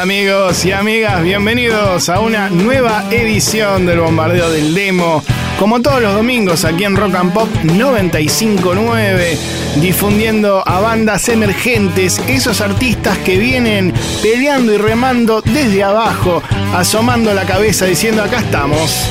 Amigos y amigas, bienvenidos a una nueva edición del Bombardeo del Demo. Como todos los domingos aquí en Rock and Pop 959, difundiendo a bandas emergentes, esos artistas que vienen peleando y remando desde abajo, asomando la cabeza diciendo acá estamos.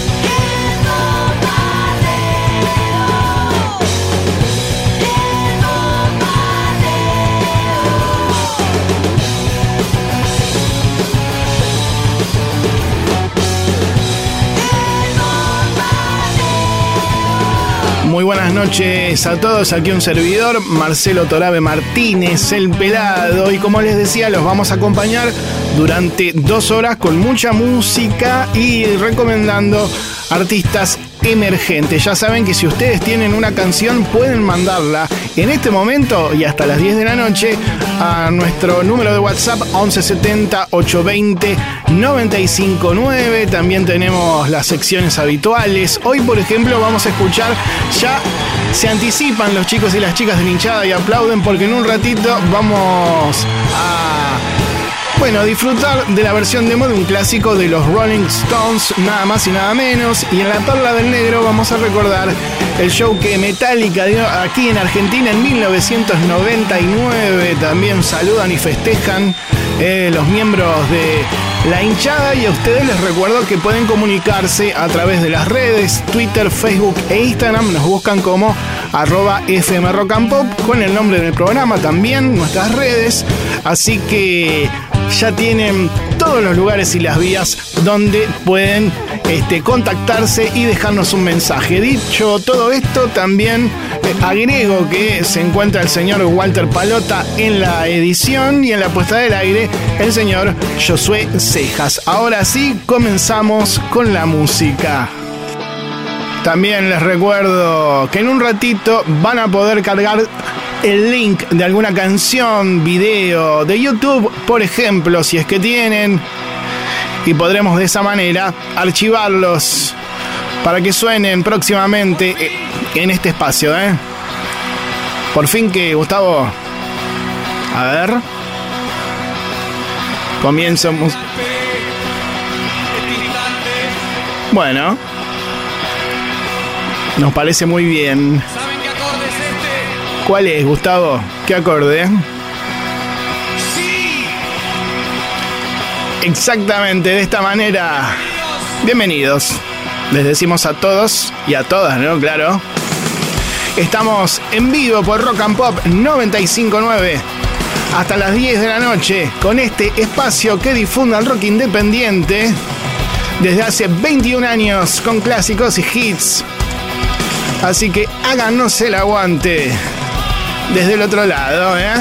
Muy buenas noches a todos, aquí un servidor, Marcelo Torabe Martínez, el pelado, y como les decía, los vamos a acompañar durante dos horas con mucha música y recomendando artistas emergentes. Ya saben que si ustedes tienen una canción pueden mandarla en este momento y hasta las 10 de la noche a nuestro número de WhatsApp 1170 820 959. También tenemos las secciones habituales. Hoy, por ejemplo, vamos a escuchar ya se anticipan los chicos y las chicas de hinchada y aplauden porque en un ratito vamos a bueno, disfrutar de la versión demo de un clásico de los Rolling Stones, nada más y nada menos. Y en la Perla del Negro vamos a recordar el show que Metallica dio aquí en Argentina en 1999. También saludan y festejan eh, los miembros de la hinchada y a ustedes les recuerdo que pueden comunicarse a través de las redes, Twitter, Facebook e Instagram. Nos buscan como arroba FM Rock and Pop con el nombre del programa también, nuestras redes. Así que ya tienen todos los lugares y las vías donde pueden este, contactarse y dejarnos un mensaje. Dicho todo esto, también eh, agrego que se encuentra el señor Walter Palota en la edición y en la puesta del aire el señor Josué Cejas. Ahora sí, comenzamos con la música. También les recuerdo que en un ratito van a poder cargar el link de alguna canción, video de YouTube, por ejemplo, si es que tienen, y podremos de esa manera archivarlos para que suenen próximamente eh, en este espacio, ¿eh? Por fin que, Gustavo, a ver, comienzo. Bueno, nos parece muy bien. ¿Cuál es, Gustavo? ¿Qué acorde? Sí. Exactamente, de esta manera. Bienvenidos. Les decimos a todos y a todas, ¿no? Claro. Estamos en vivo por Rock and Pop 959 hasta las 10 de la noche con este espacio que difunde el rock independiente desde hace 21 años con clásicos y hits. Así que háganos el aguante desde el otro lado, ¿eh?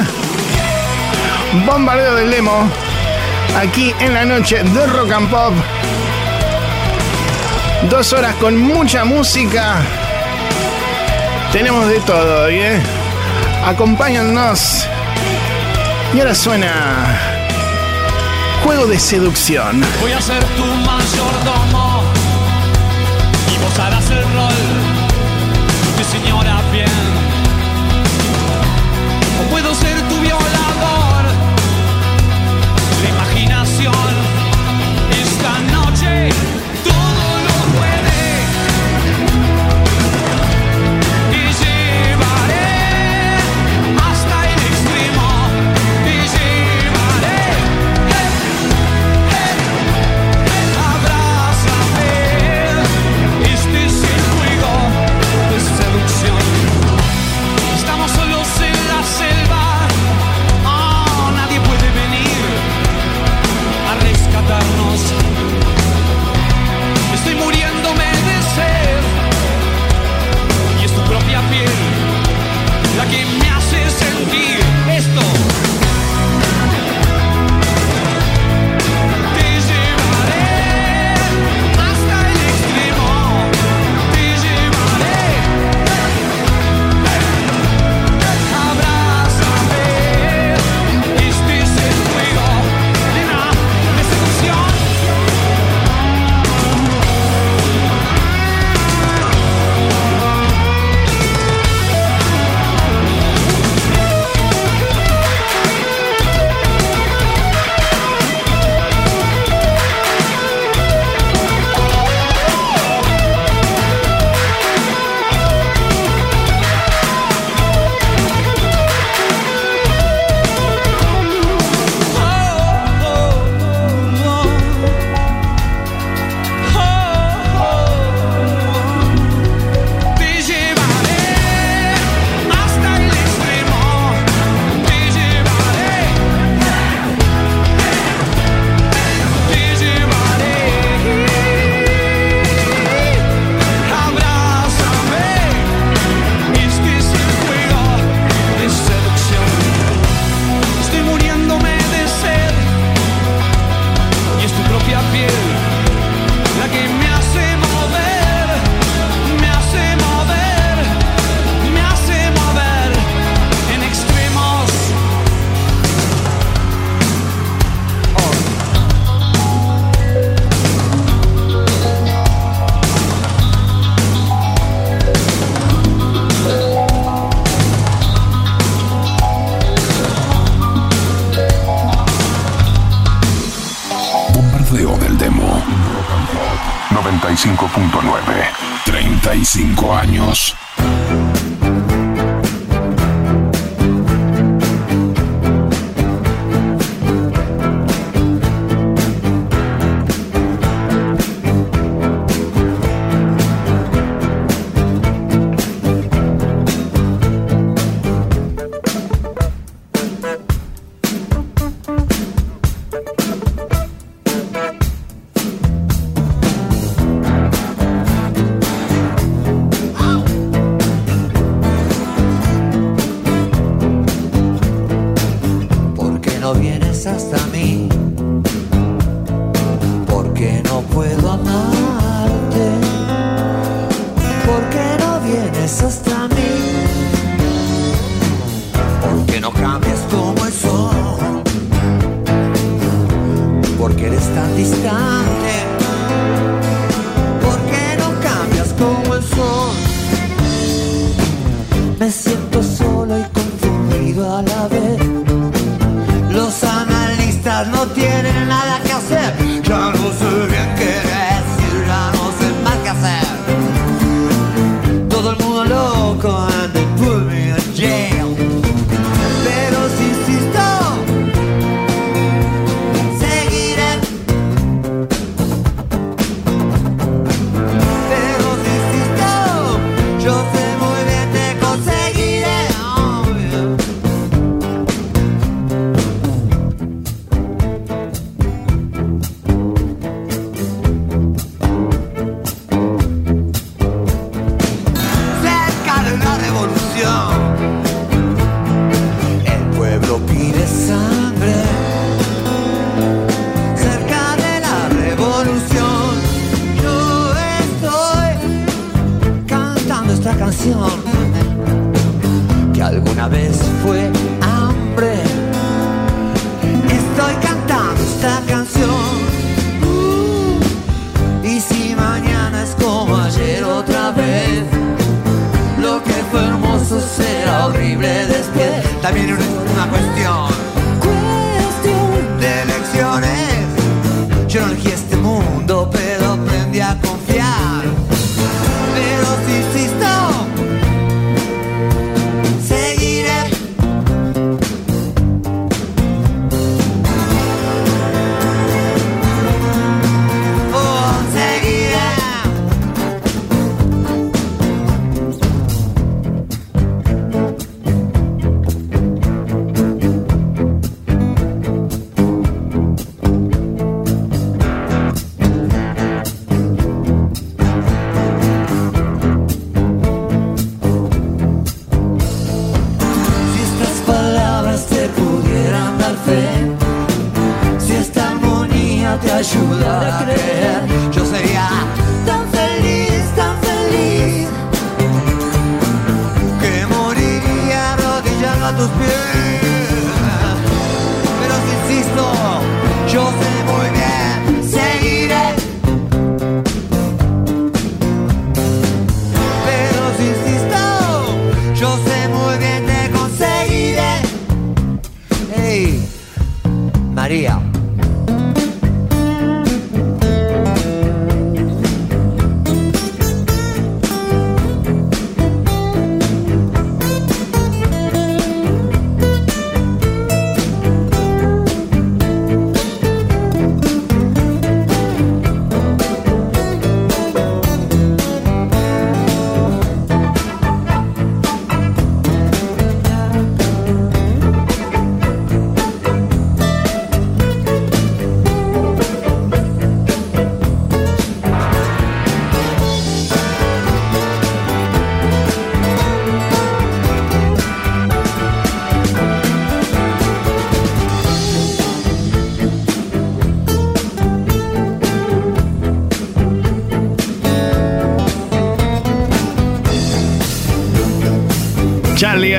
Bombardeo del demo. Aquí en la noche de Rock and Pop. Dos horas con mucha música. Tenemos de todo, ¿eh? Acompáñennos. Y ahora suena. Juego de seducción. Voy a ser tu mayordomo. Y vos harás el rol señora bien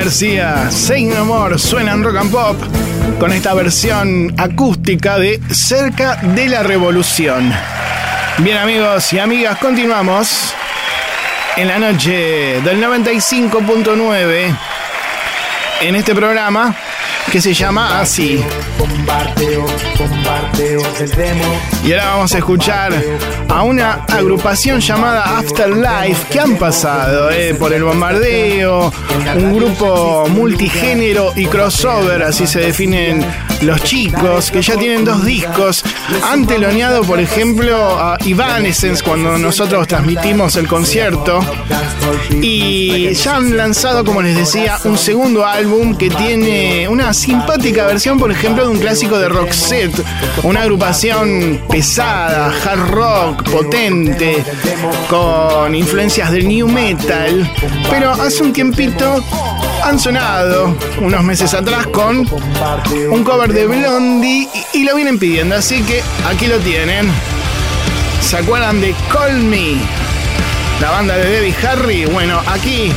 García, Sein Amor, suena en rock and pop con esta versión acústica de Cerca de la Revolución. Bien amigos y amigas, continuamos en la noche del 95.9 en este programa que se llama así. Y ahora vamos a escuchar a una agrupación llamada Afterlife que han pasado eh, por el bombardeo, un grupo multigénero y crossover, así se definen los chicos, que ya tienen dos discos. Han teloneado, por ejemplo, a Evanescence cuando nosotros transmitimos el concierto. Y ya han lanzado, como les decía, un segundo álbum que tiene una simpática versión, por ejemplo, de un clásico de Roxette, una agrupación pesada, hard rock, potente, con influencias del new metal. Pero hace un tiempito han sonado unos meses atrás con un cover de Blondie y, lo vienen pidiendo, así que aquí lo tienen. ¿Se acuerdan de Call Me? La banda de Debbie Harry. Bueno, aquí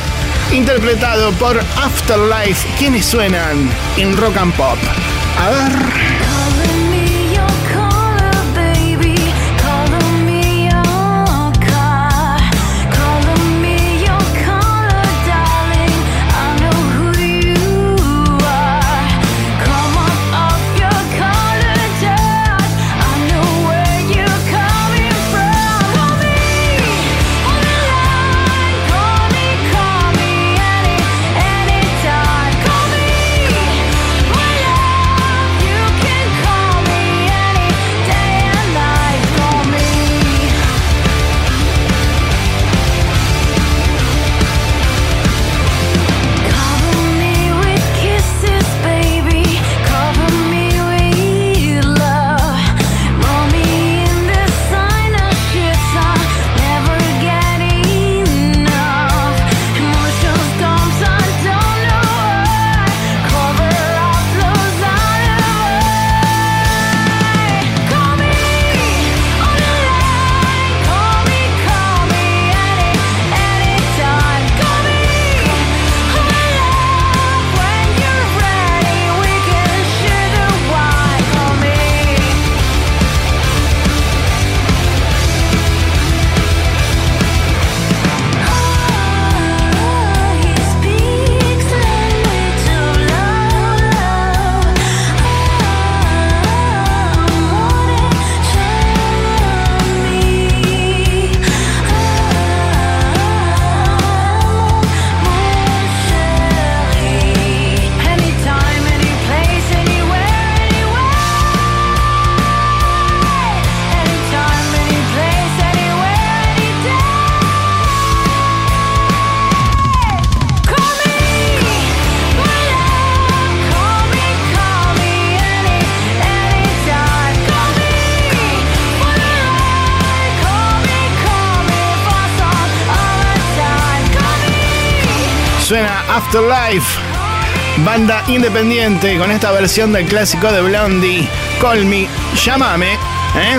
interpretado por Afterlife. ¿Quiénes suenan en rock and pop? A ver. Afterlife, banda independiente con esta versión del clásico de Blondie, Call Me, llámame, ¿eh?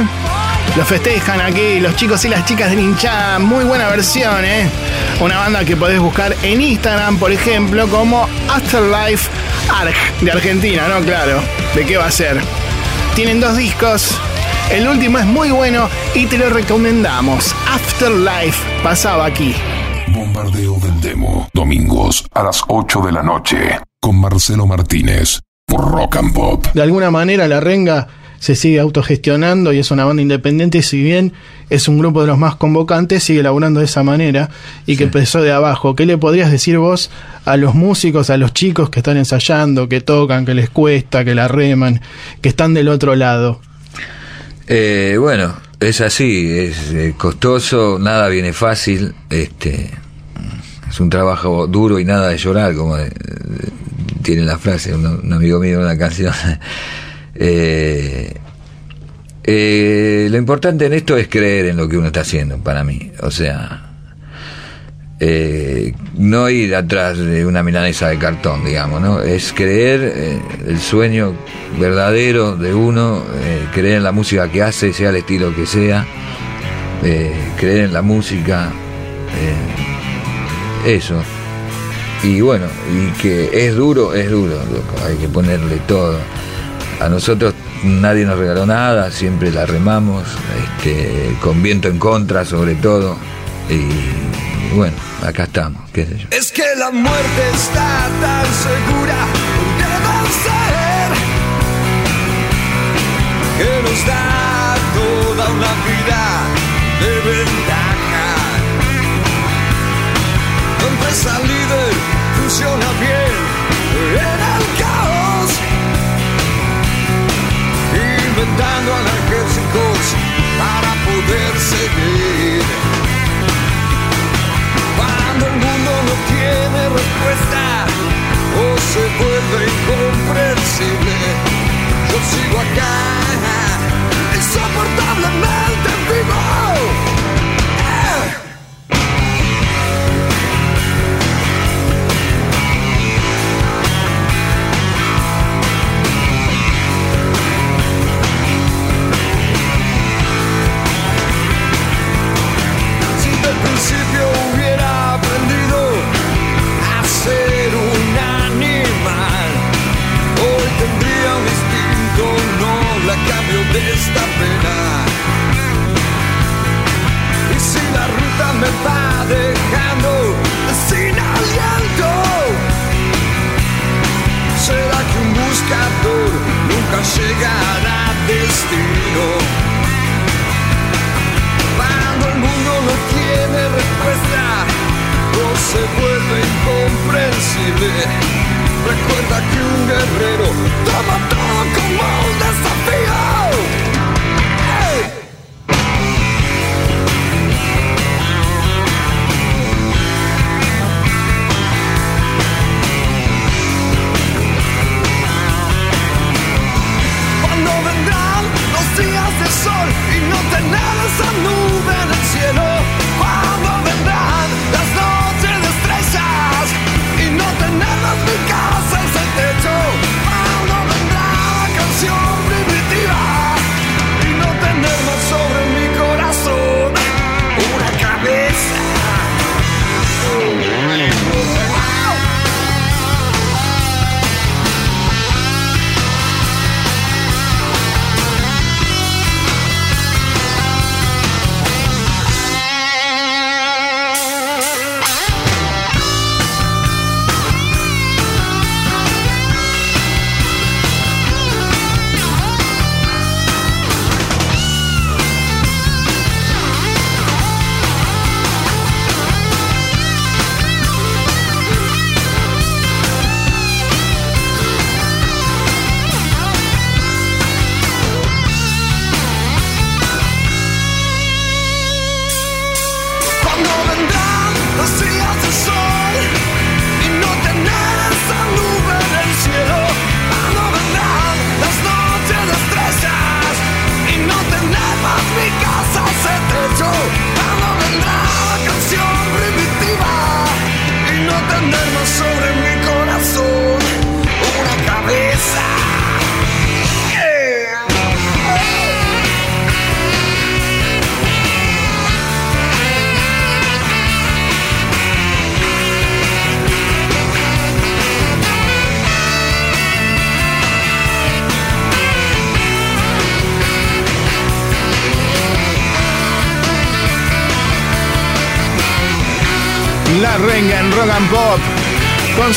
Lo festejan aquí los chicos y las chicas de hinchada, muy buena versión, ¿eh? Una banda que podés buscar en Instagram, por ejemplo, como Afterlife Arg, de Argentina, ¿no? Claro, ¿de qué va a ser? Tienen dos discos, el último es muy bueno y te lo recomendamos. Afterlife pasaba aquí. Del Demo. Domingos a las 8 de la noche. Con Marcelo Martínez. Por Rock and Pop. De alguna manera la renga se sigue autogestionando y es una banda independiente, si bien es un grupo de los más convocantes, sigue laburando de esa manera y que empezó de abajo. ¿Qué le podrías decir vos a los músicos, a los chicos que están ensayando, que tocan, que les cuesta, que la reman, que están del otro lado? Eh, bueno, es así, es eh, costoso, nada viene fácil, este, es un trabajo duro y nada de llorar, como tiene la frase un, amigo mío en una canción. Eh, eh, lo importante en esto es creer en lo que uno está haciendo, para mí. O sea, eh, no ir atrás de una milanesa de cartón, digamos, ¿no? Es creer el sueño verdadero de uno, creer en la música que hace, sea el estilo que sea, creer en la música eso. Y bueno, y que es duro, es duro, loco. Hay que ponerle todo. A nosotros nadie nos regaló nada, siempre la remamos, este, con viento en contra sobre todo. Y bueno, acá estamos, qué. Es que la muerte está tan segura de vencer que nos da toda una vida de verdad. Empresa líder funciona bien en el caos, inventando analgésicos para poder seguir. Cuando el mundo no tiene respuesta o se vuelve incomprensible, yo sigo acá, insoportablemente vivo. De esta pena. Y si la ruta me va dejando sin aliento, será que un buscador nunca llegará a destino. Cuando el mundo no tiene respuesta o se vuelve incomprensible, recuerda que un guerrero toma todo como un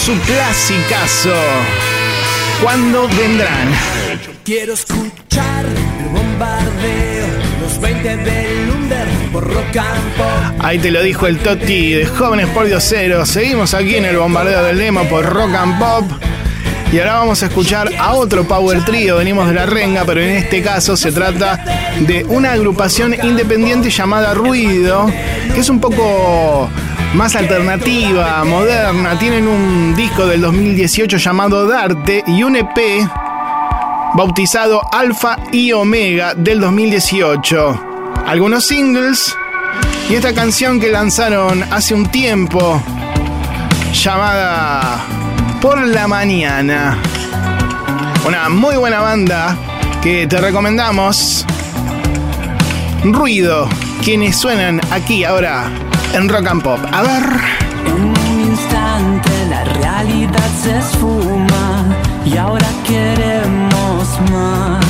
su clasicazo. ¿Cuándo vendrán? Quiero escuchar el bombardeo, los 20 del por rock and pop. Ahí te lo dijo el Totti de Jóvenes por Diosero. Seguimos aquí en el bombardeo del Demo por Rock and Pop. Y ahora vamos a escuchar a otro Power Trio. Venimos de la renga, pero en este caso se trata de una agrupación independiente llamada Ruido, que es un poco más alternativa, moderna. Tienen un disco del 2018 llamado Darte y un EP bautizado Alfa y Omega del 2018. Algunos singles y esta canción que lanzaron hace un tiempo llamada Por la Mañana. Una muy buena banda que te recomendamos. Ruido, quienes suenan aquí ahora en Rock and Pop. A ver. En un instante la realidad se esfuma y ahora queremos más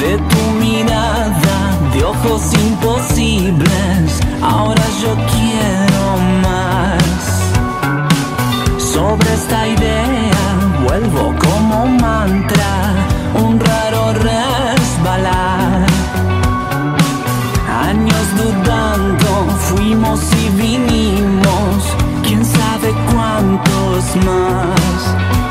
de tu mirada, de ojos imposibles. Ahora yo quiero más. Sobre esta idea vuelvo como mantra, un raro recuerdo fuimos y vinimos, quién sabe cuántos más.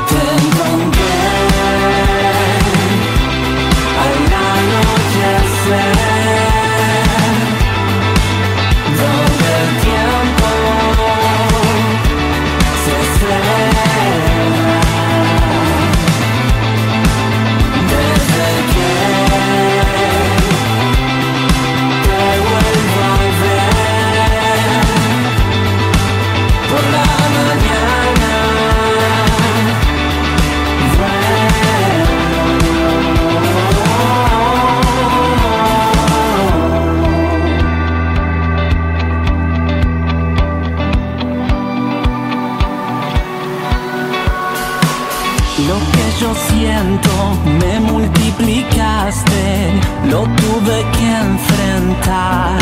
Lo tuve que enfrentar.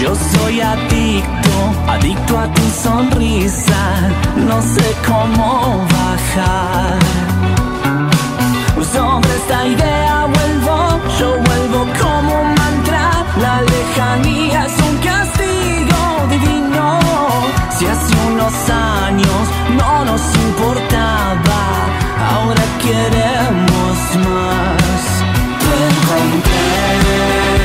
Yo soy adicto, adicto a tu sonrisa, no sé cómo bajar. Sobre esta idea vuelvo, yo vuelvo como un mantra, la lejanía es un castigo divino. Si hace unos años no nos importaba, ahora queremos más. Te encontré al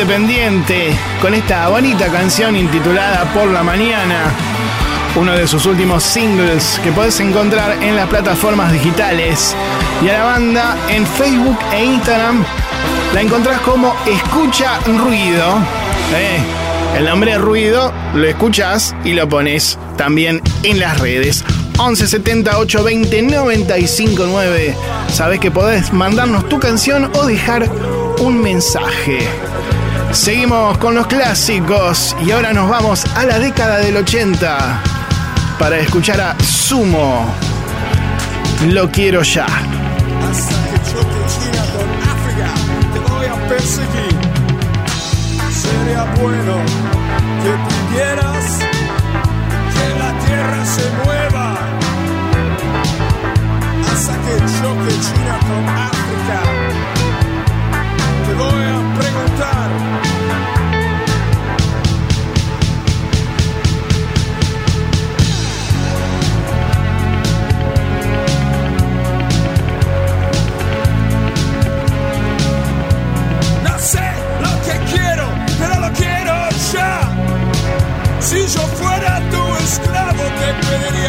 independiente con esta bonita canción intitulada Por la Mañana. Uno de sus últimos singles que puedes encontrar en las plataformas digitales. Y a la banda en Facebook e Instagram la encontrás como Escucha Ruido. Eh, el nombre Ruido lo escuchas y lo pones también en las redes. 11 78 20 95 9. Sabes que podés mandarnos tu canción o dejar un mensaje. Seguimos con los clásicos y ahora nos vamos a la década del 80 para escuchar a Sumo. Lo quiero ya. Hasta que choque China con África, te voy a perseguir. Sería bueno que pidieras que la tierra se mueva. Hasta que choque China con África, esclavo, te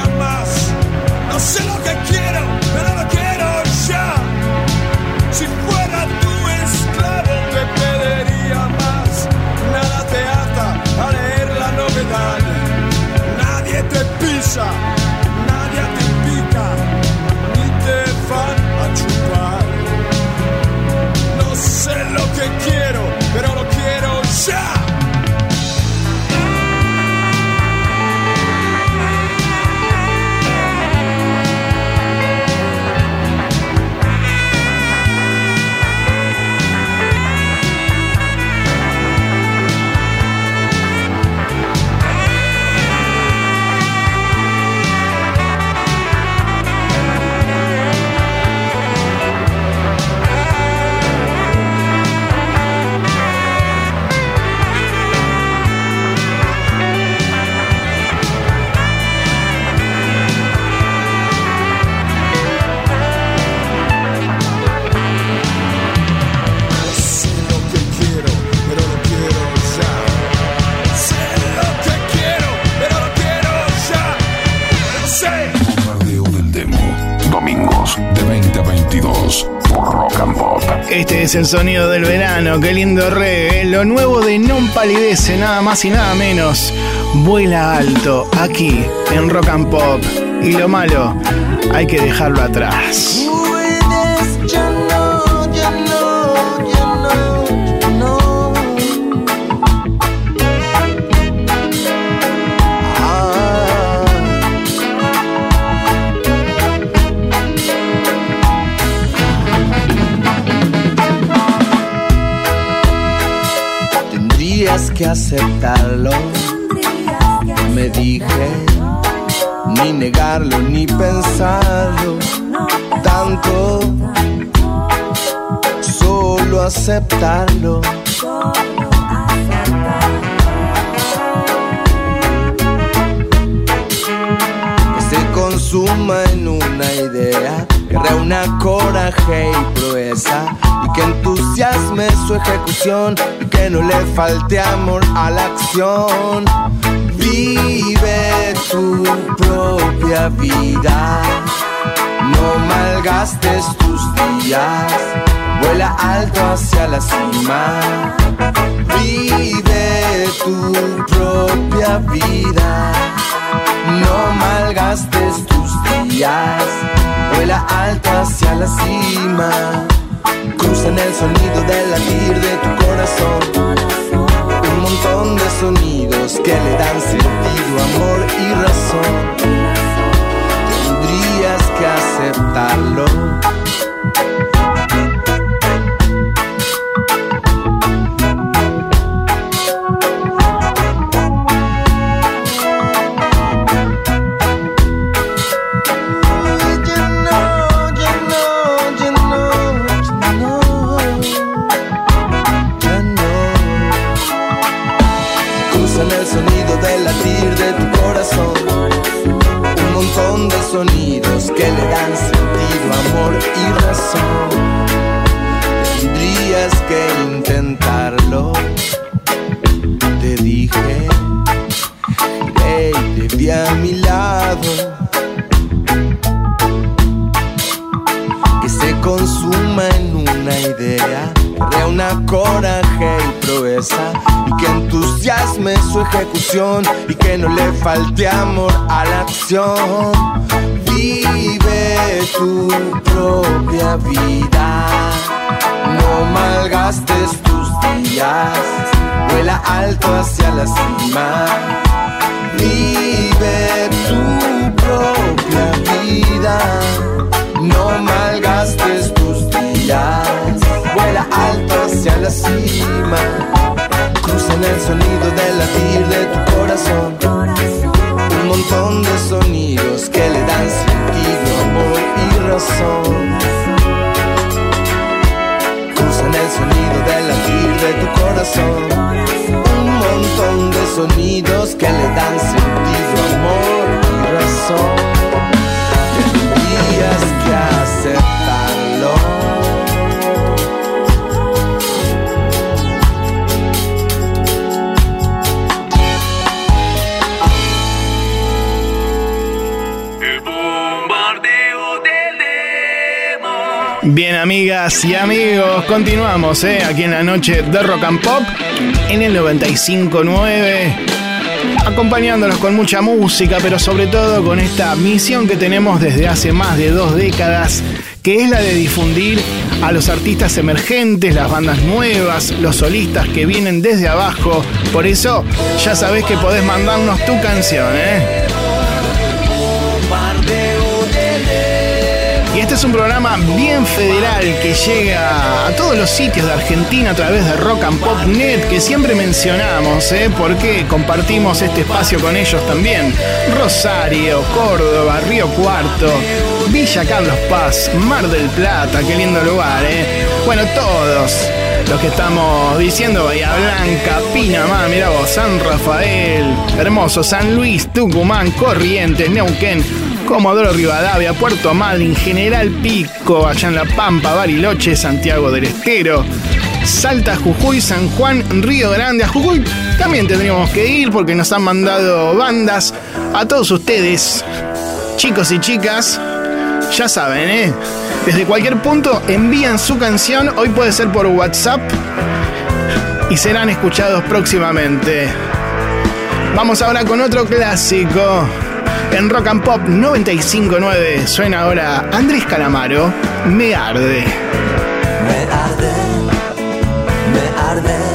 Este es el sonido del verano, qué lindo reggae. Lo nuevo de Non Palidece, nada más y nada menos. Vuela alto, aquí, en Rock and Pop. Y lo malo, hay que dejarlo atrás. Que aceptarlo, me dije, ni negarlo ni pensarlo tanto, solo aceptarlo. Que se consuma en una idea, que reúna coraje y proeza, que entusiasme su ejecución, que no le falte amor a la acción. Vive tu propia vida. No malgastes tus días, vuela alto hacia la cima. Vive tu propia vida. No malgastes tus días, vuela alto hacia la cima. Cruzan el sonido del latir de tu corazón. Un montón de sonidos que le dan sentido, amor y razón tendrías que aceptarlo. Y que no le falte amor a la acción. Vive tu propia vida, no malgastes tus días, vuela alto hacia la cima. Vive tu propia vida, no malgastes tus días, vuela alto hacia la cima. Cruzan el sonido del latir de tu corazón, un montón de sonidos que le dan sentido, amor y razón. Cruzan el sonido del latir de tu corazón, un montón de sonidos que le dan sentido, amor y razón. Tendrías que Bien, amigas y amigos, continuamos ¿eh? aquí en la noche de Rock and Pop en el 95.9, acompañándolos con mucha música, pero sobre todo con esta misión que tenemos desde hace más de dos décadas, que es la de difundir a los artistas emergentes, las bandas nuevas, los solistas que vienen desde abajo. Por eso, ya sabés que podés mandarnos tu canción, ¿eh? Es un programa bien federal que llega a todos los sitios de Argentina a través de Rock and Pop Net que siempre mencionamos, ¿eh? porque compartimos este espacio con ellos también. Rosario, Córdoba, Río Cuarto, Villa Carlos Paz, Mar del Plata, qué lindo lugar, ¿eh? Bueno, todos los que estamos diciendo, Bahía Blanca, Pinamar, mira vos, San Rafael, hermoso, San Luis, Tucumán, Corrientes, Neuquén, Comodoro Rivadavia, Puerto Madryn, General Pico, allá en La Pampa, Bariloche, Santiago del Estero, Salta, Jujuy, San Juan, Río Grande. A Jujuy también tendríamos que ir porque nos han mandado bandas a todos ustedes, chicos y chicas. Ya saben, ¿eh? Desde cualquier punto envían su canción, hoy puede ser por WhatsApp y serán escuchados próximamente. Vamos ahora con otro clásico. En Rock and Pop 959 suena ahora Andrés Calamaro, Me Arde. Me arde, me arde,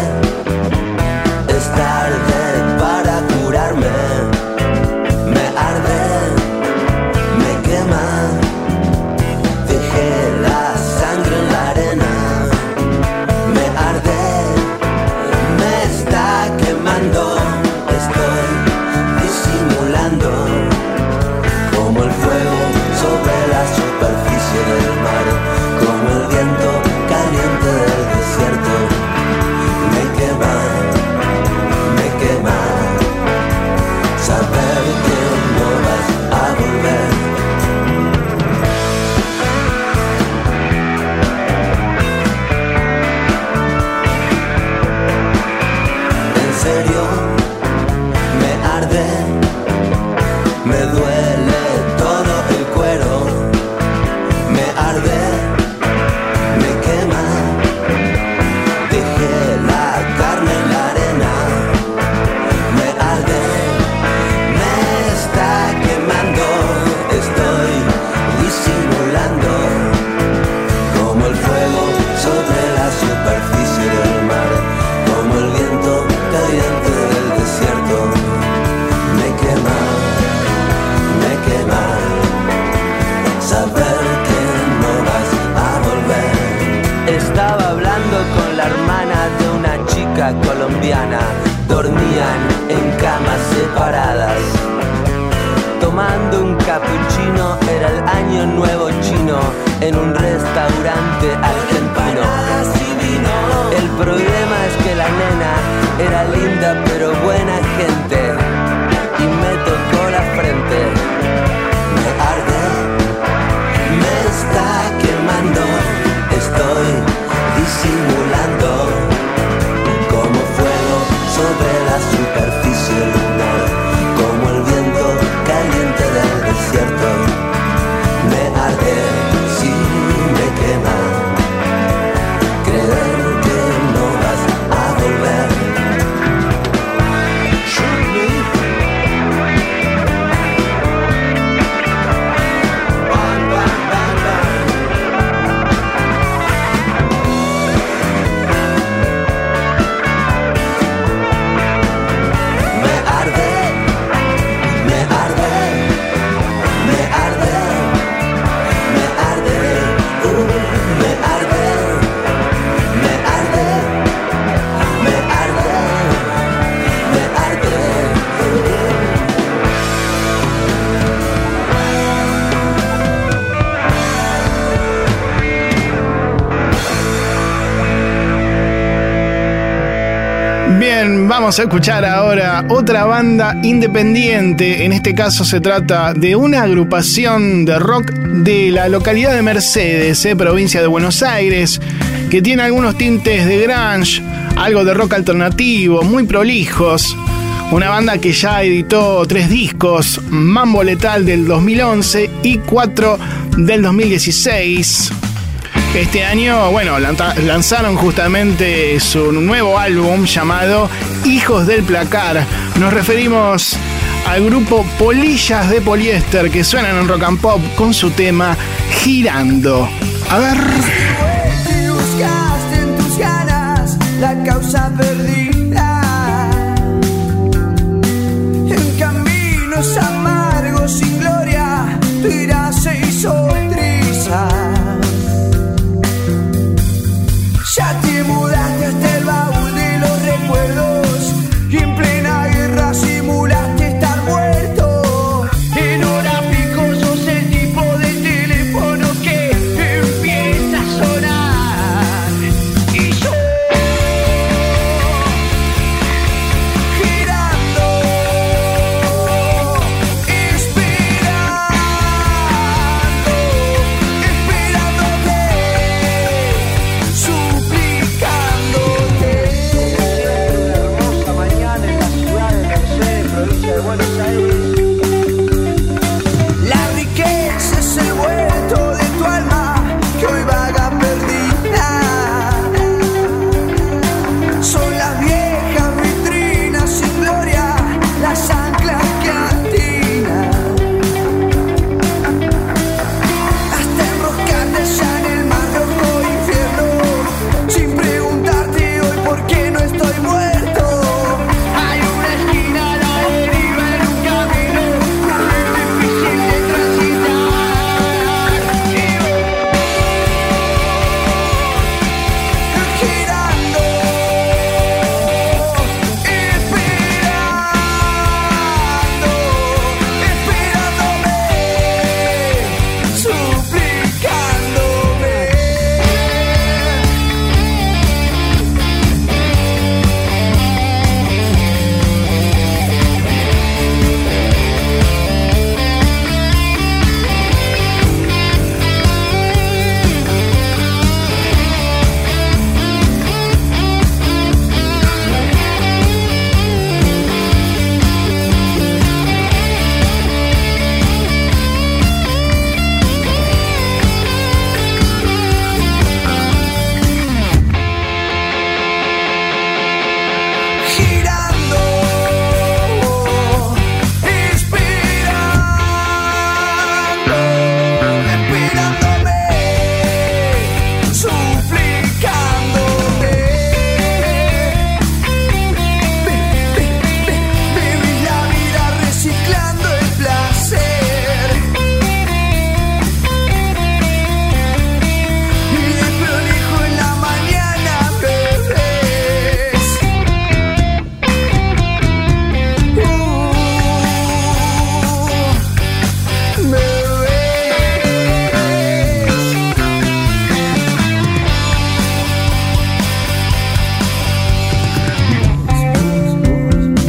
camas separadas. Tomando un cappuccino era el año nuevo chino en un restaurante argentino. El problema es que la nena era linda pero buena gente vamos a escuchar ahora otra banda independiente. En este caso se trata de una agrupación de rock de la localidad de Mercedes, eh, provincia de Buenos Aires, que tiene algunos tintes de grunge, algo de rock alternativo, muy prolijos. Una banda que ya editó tres discos, Mambo Letal del 2011 y cuatro del 2016. Este año, bueno, lanzaron justamente su nuevo álbum llamado Hijos del Placar. Nos referimos al grupo Polillas de Poliéster que suenan en rock and pop con su tema Girando. A ver.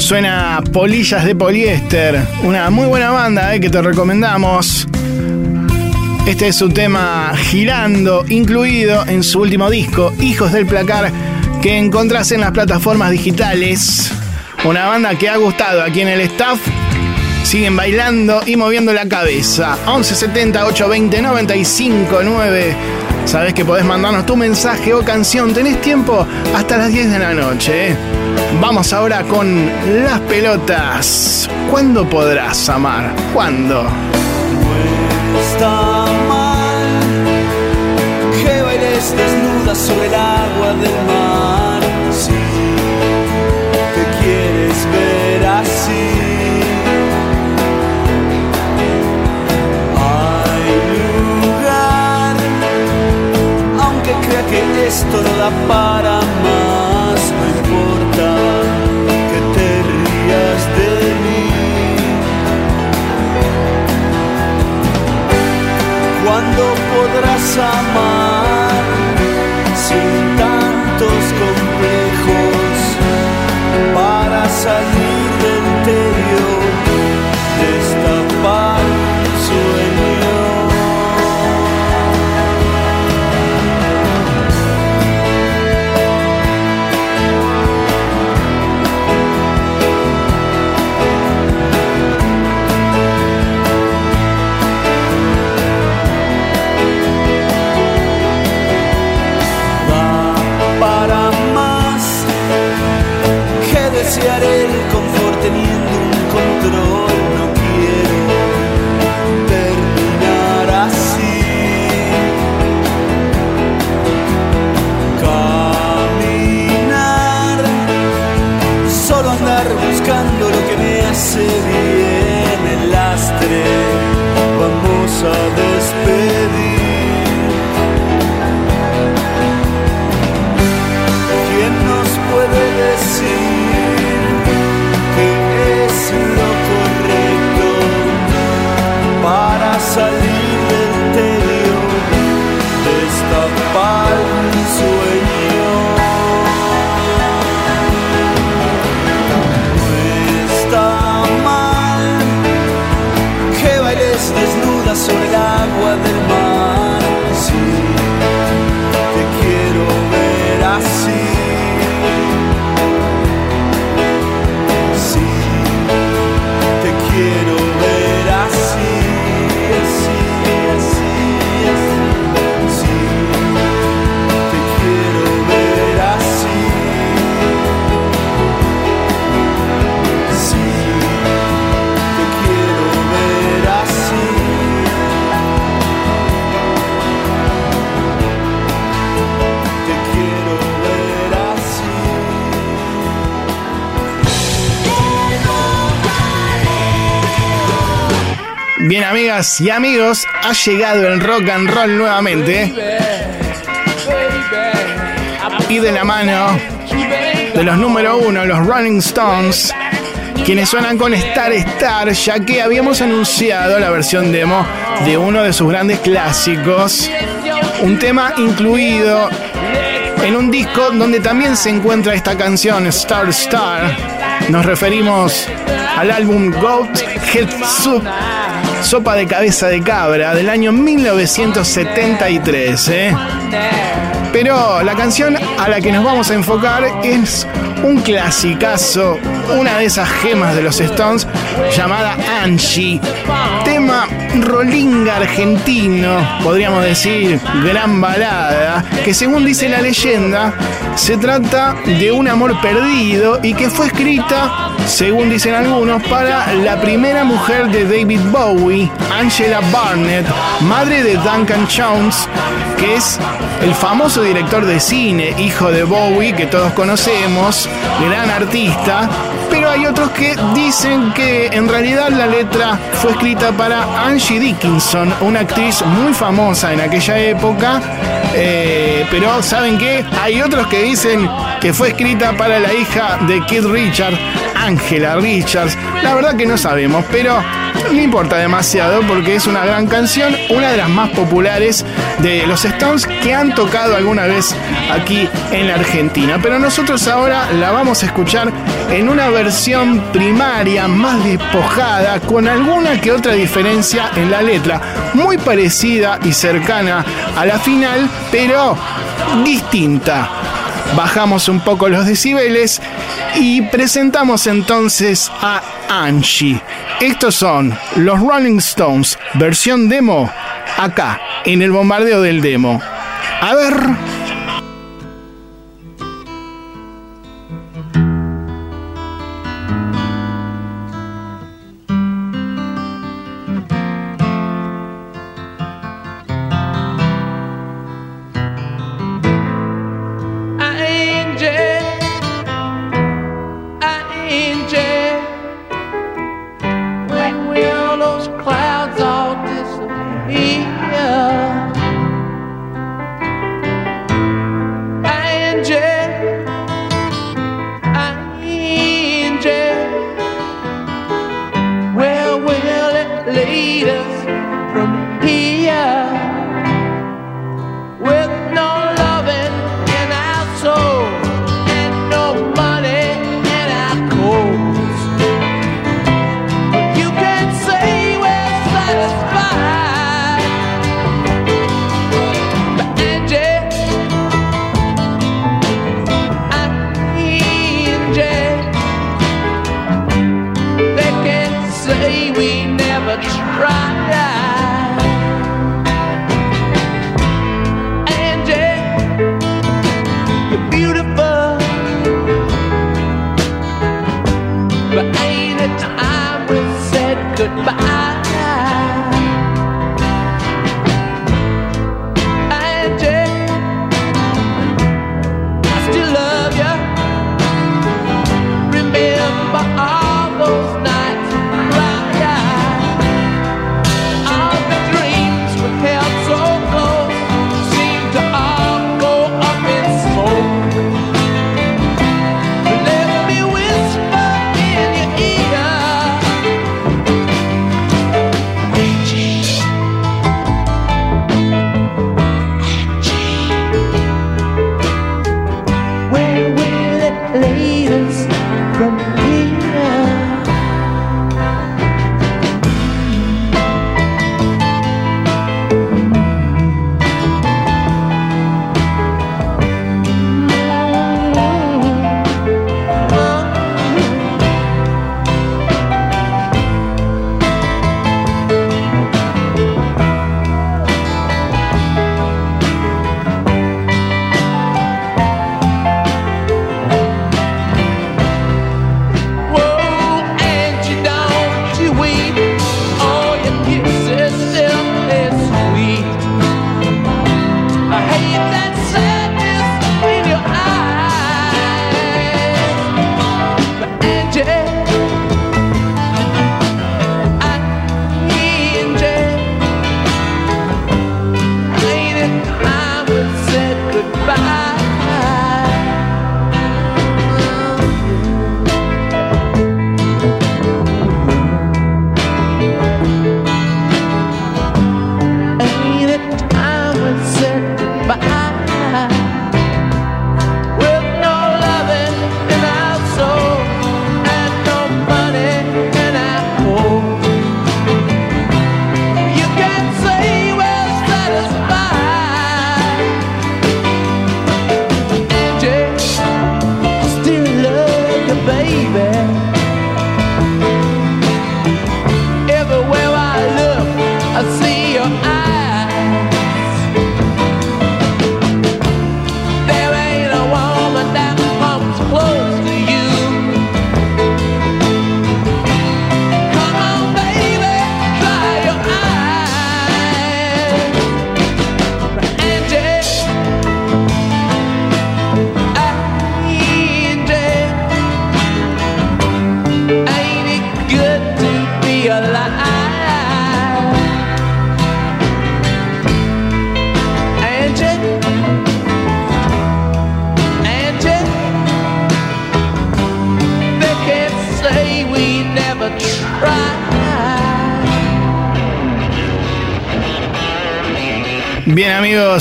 Suena Polillas de Poliéster, una muy buena banda eh, que te recomendamos. Este es su tema Girando, incluido en su último disco, Hijos del Placar, que encontrás en las plataformas digitales. Una banda que ha gustado aquí en el staff. Siguen bailando y moviendo la cabeza. 1170 820 959. Sabes que podés mandarnos tu mensaje o canción. Tenés tiempo hasta las 10 de la noche. ¿eh? Vamos ahora con las pelotas. ¿Cuándo podrás amar? ¿Cuándo? está mal que bailes desnuda sobre el agua del mar. Si te quieres ver así, hay lugar, aunque crea que esto no da para más, podrás amar sin tantos complejos para salir Bien, amigas y amigos, ha llegado el rock and roll nuevamente. Y de la mano de los número uno, los Rolling Stones, quienes suenan con Star Star, ya que habíamos anunciado la versión demo de uno de sus grandes clásicos. Un tema incluido en un disco donde también se encuentra esta canción, Star Star. Nos referimos al álbum Goat Head Sopa de Cabeza de Cabra, del año 1973. ¿eh? Pero la canción a la que nos vamos a enfocar es un clasicazo, una de esas gemas de los Stones llamada Angie. Rolinga argentino, podríamos decir, gran balada, que según dice la leyenda, se trata de un amor perdido y que fue escrita, según dicen algunos, para la primera mujer de David Bowie, Angela Barnett, madre de Duncan Jones, que es el famoso director de cine, hijo de Bowie, que todos conocemos, gran artista, hay otros que dicen que en realidad la letra fue escrita para Angie Dickinson, una actriz muy famosa en aquella época, Eh, pero ¿saben qué? Hay otros que dicen que fue escrita para la hija de Keith Richards, Angela Richards. La verdad que no sabemos, pero no importa demasiado porque es una gran canción, una de las más populares de los Stones que han tocado alguna vez aquí en la Argentina. Pero nosotros ahora la vamos a escuchar en una versión primaria, más despojada, con alguna que otra diferencia en la letra, muy parecida y cercana a la final, pero distinta. Bajamos un poco los decibeles y presentamos entonces a Angie. Estos son los Rolling Stones, versión demo, acá, en el bombardeo del demo. A ver.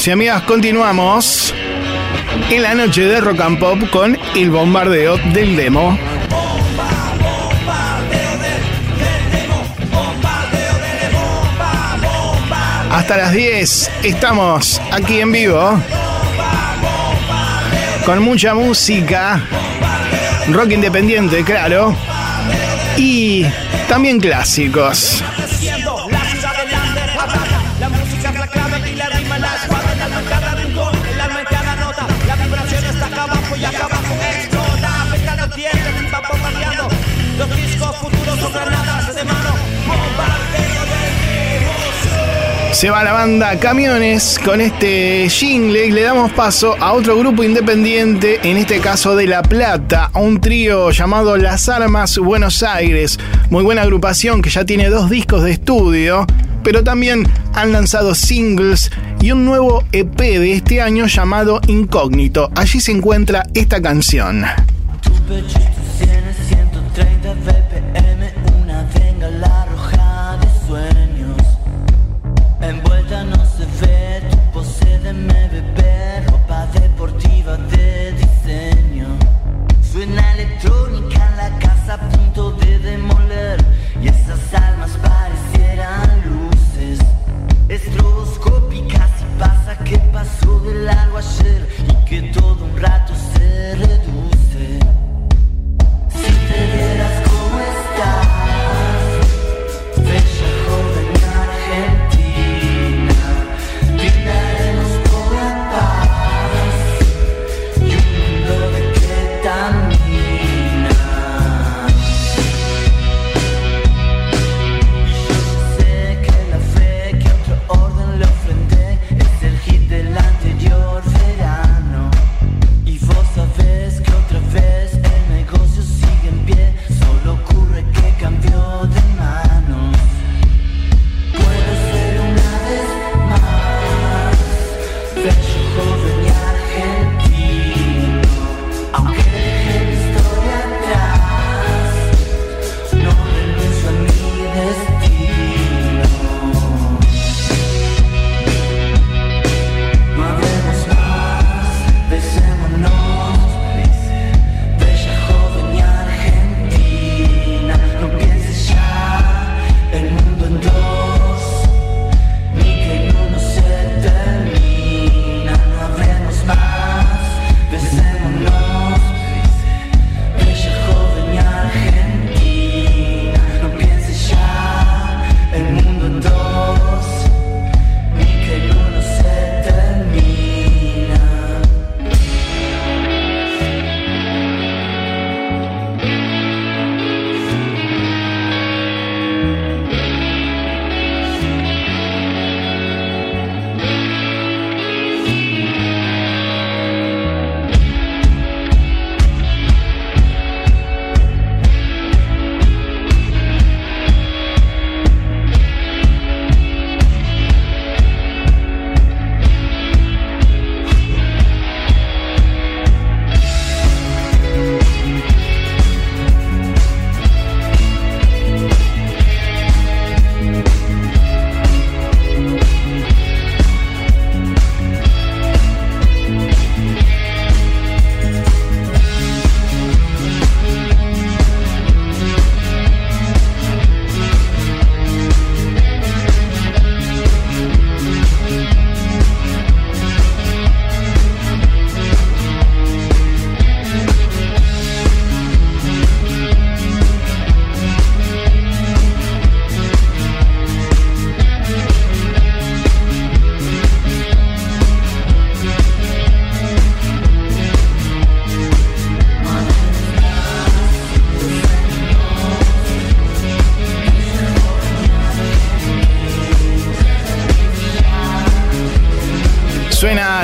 Y amigas, continuamos en la noche de Rock and Pop con el bombardeo del demo. Hasta las 10 estamos aquí en vivo con mucha música, rock independiente, claro, y también clásicos. Se va la banda Camiones con este jingle y le damos paso a otro grupo independiente, en este caso de La Plata, a un trío llamado Las Armas Buenos Aires. Muy buena agrupación que ya tiene dos discos de estudio, pero también han lanzado singles y un nuevo EP de este año llamado Incógnito. Allí se encuentra esta canción.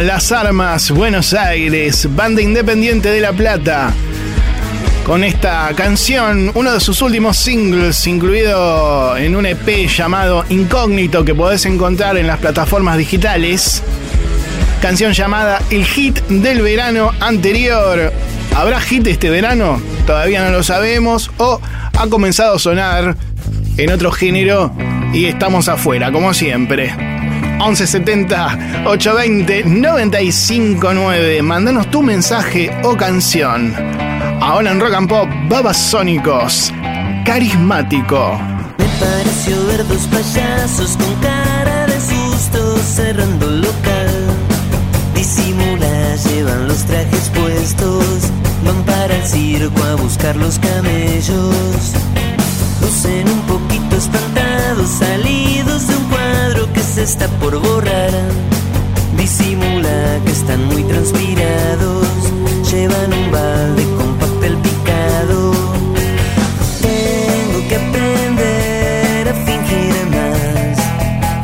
Las Armas Buenos Aires, banda independiente de La Plata. Con esta canción, uno de sus últimos singles, incluido en un EP llamado Incógnito, que podés encontrar en las plataformas digitales. Canción llamada El Hit del verano anterior. ¿Habrá hit este verano? Todavía no lo sabemos. O ha comenzado a sonar en otro género y estamos afuera, como siempre. 1170 820 959. Mándanos tu mensaje o canción. Ahora en Rock and Pop, Babasónicos. Carismático. Me pareció ver dos payasos con cara de susto cerrando local. Disimula, llevan los trajes puestos, van para el circo a buscar los camellos. Lucen un poquito espantados, salidos de un está por borrar. Disimula que están muy transpirados, llevan un balde con papel picado. Tengo que aprender a fingir más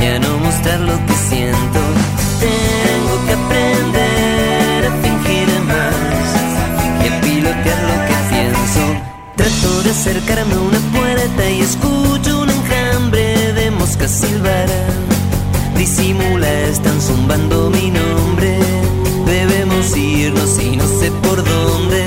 y a no mostrar lo que siento. Tengo que aprender a fingir más y a pilotear lo que pienso. Trato de acercarme a una puerta y escucho un enjambre de moscas silbar. Disimula, están zumbando mi nombre. Debemos irnos y no sé por dónde.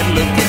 get looking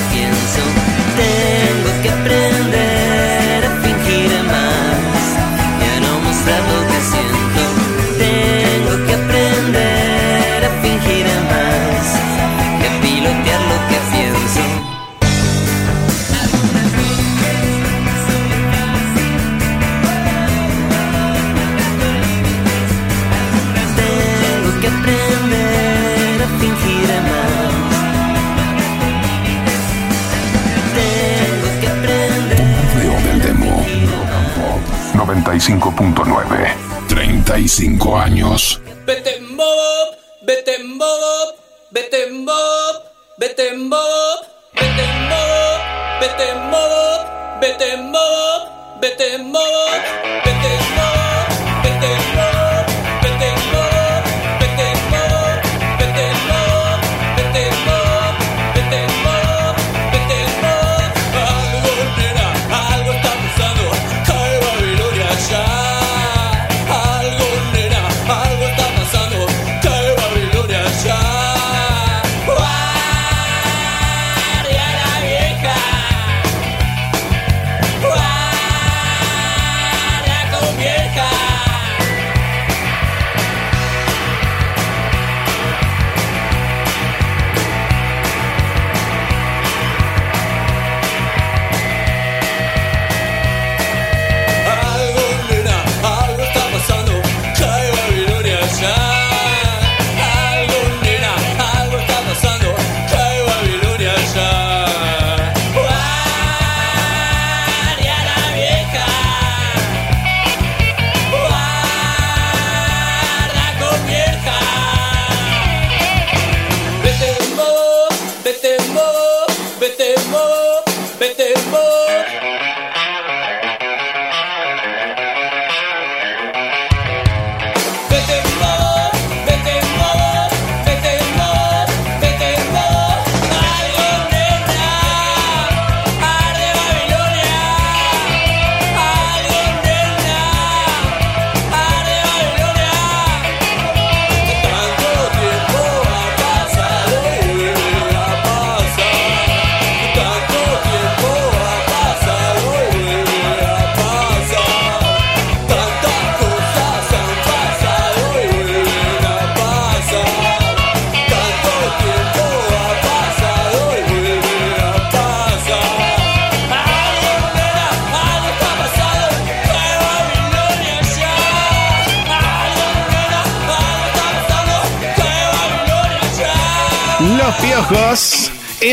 95.9. 35 años.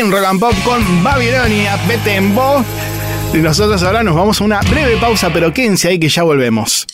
En Rock and Pop con Babilonia, vete en. Y nosotros ahora nos vamos a una breve pausa, pero quédense ahí que ya volvemos.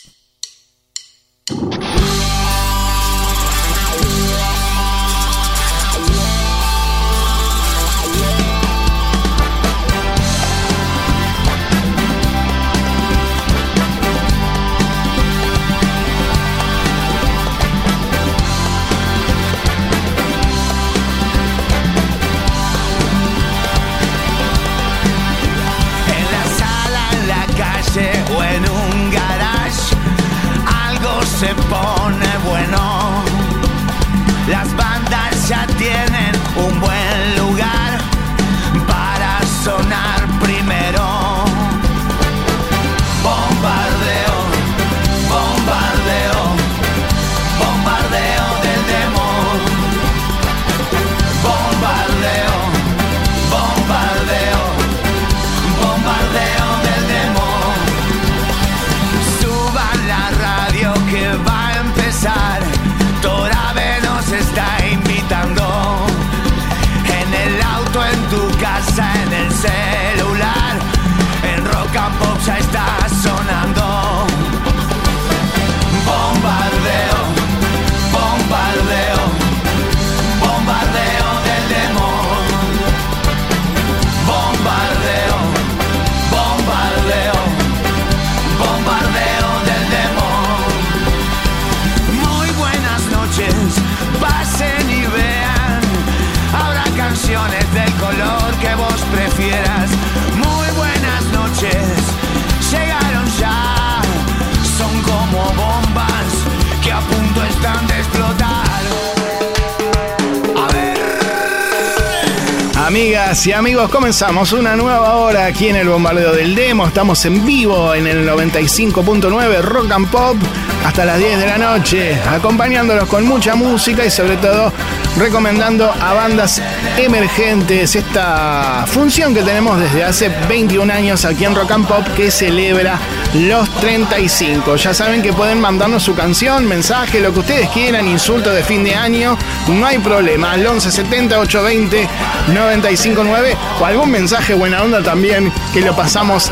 Amigas y amigos, comenzamos una nueva hora aquí en el Bombardeo del Demo. Estamos en vivo en el 95.9 Rock and Pop hasta las 10 de la noche, acompañándolos con mucha música y sobre todo recomendando a bandas emergentes. Esta función que tenemos desde hace 21 años aquí en Rock and Pop que celebra los 35. Ya saben que pueden mandarnos su canción, mensaje, lo que ustedes quieran, insulto de fin de año, no hay problema. Al 1170 820 959 o algún mensaje buena onda también que lo pasamos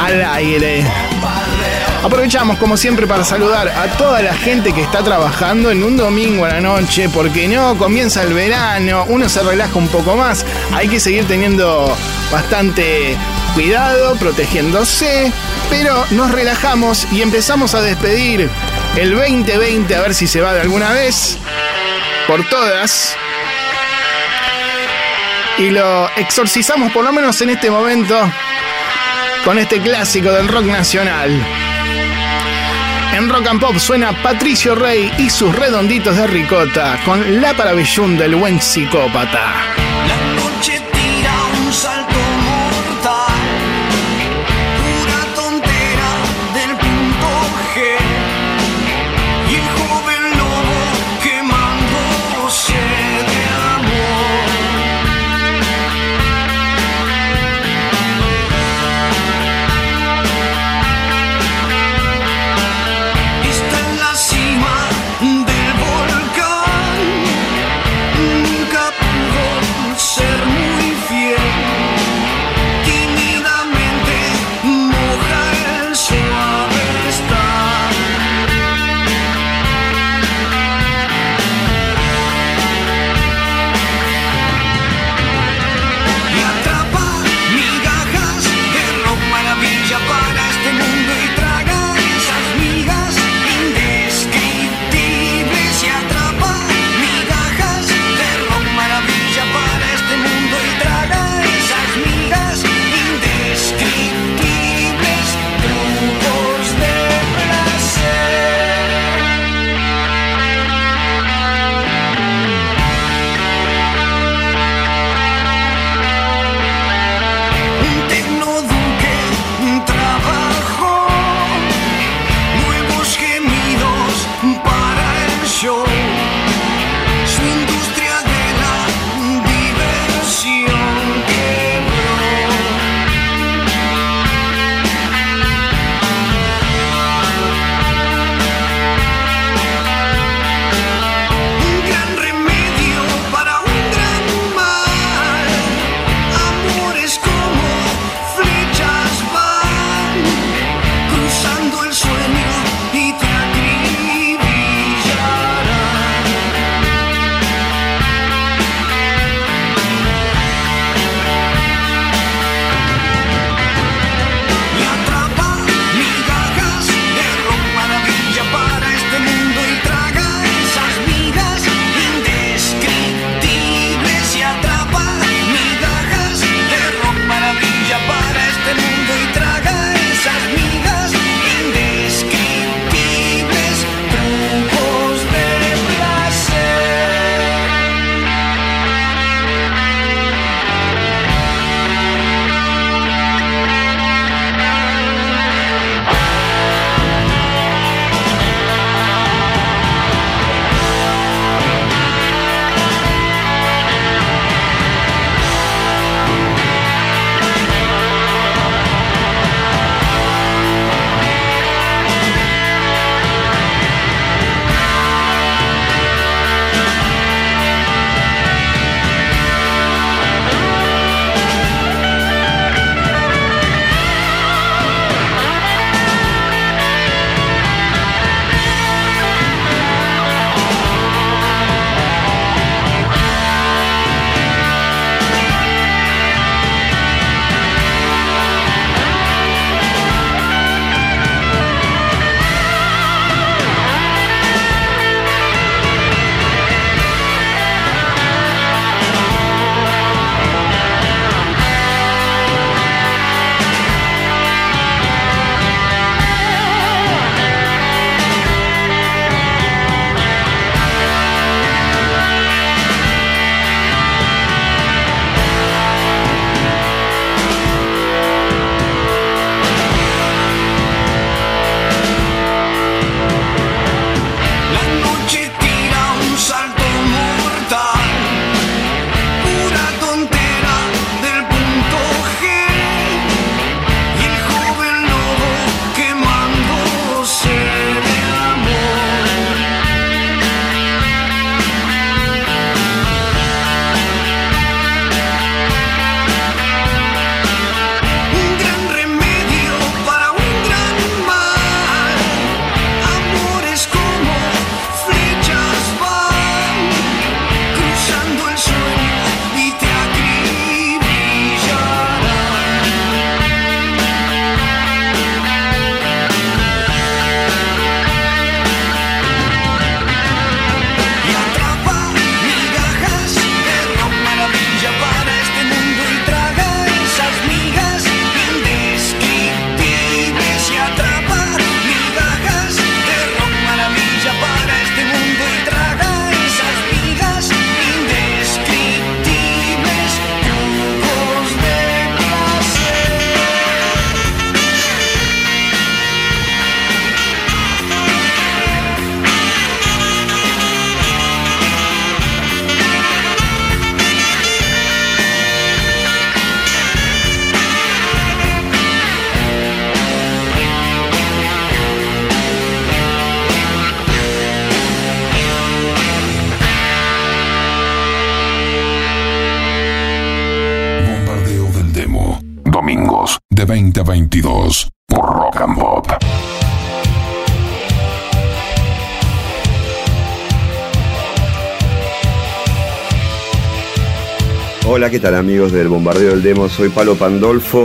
al aire. Aprovechamos como siempre para saludar a toda la gente que está trabajando en un domingo a la noche, porque no comienza el verano, uno se relaja un poco más, hay que seguir teniendo bastante cuidado, protegiéndose, pero nos relajamos y empezamos a despedir el 2020 a ver si se va de alguna vez, por todas. Y lo exorcizamos por lo menos en este momento con este clásico del rock nacional. En Rock and Pop suena Patricio Rey y sus redonditos de ricota con La Parabellún del buen psicópata. Domingos de 20 a 22 por Rock and Pop. Hola, ¿qué tal amigos del Bombardeo del Demo? Soy Palo Pandolfo.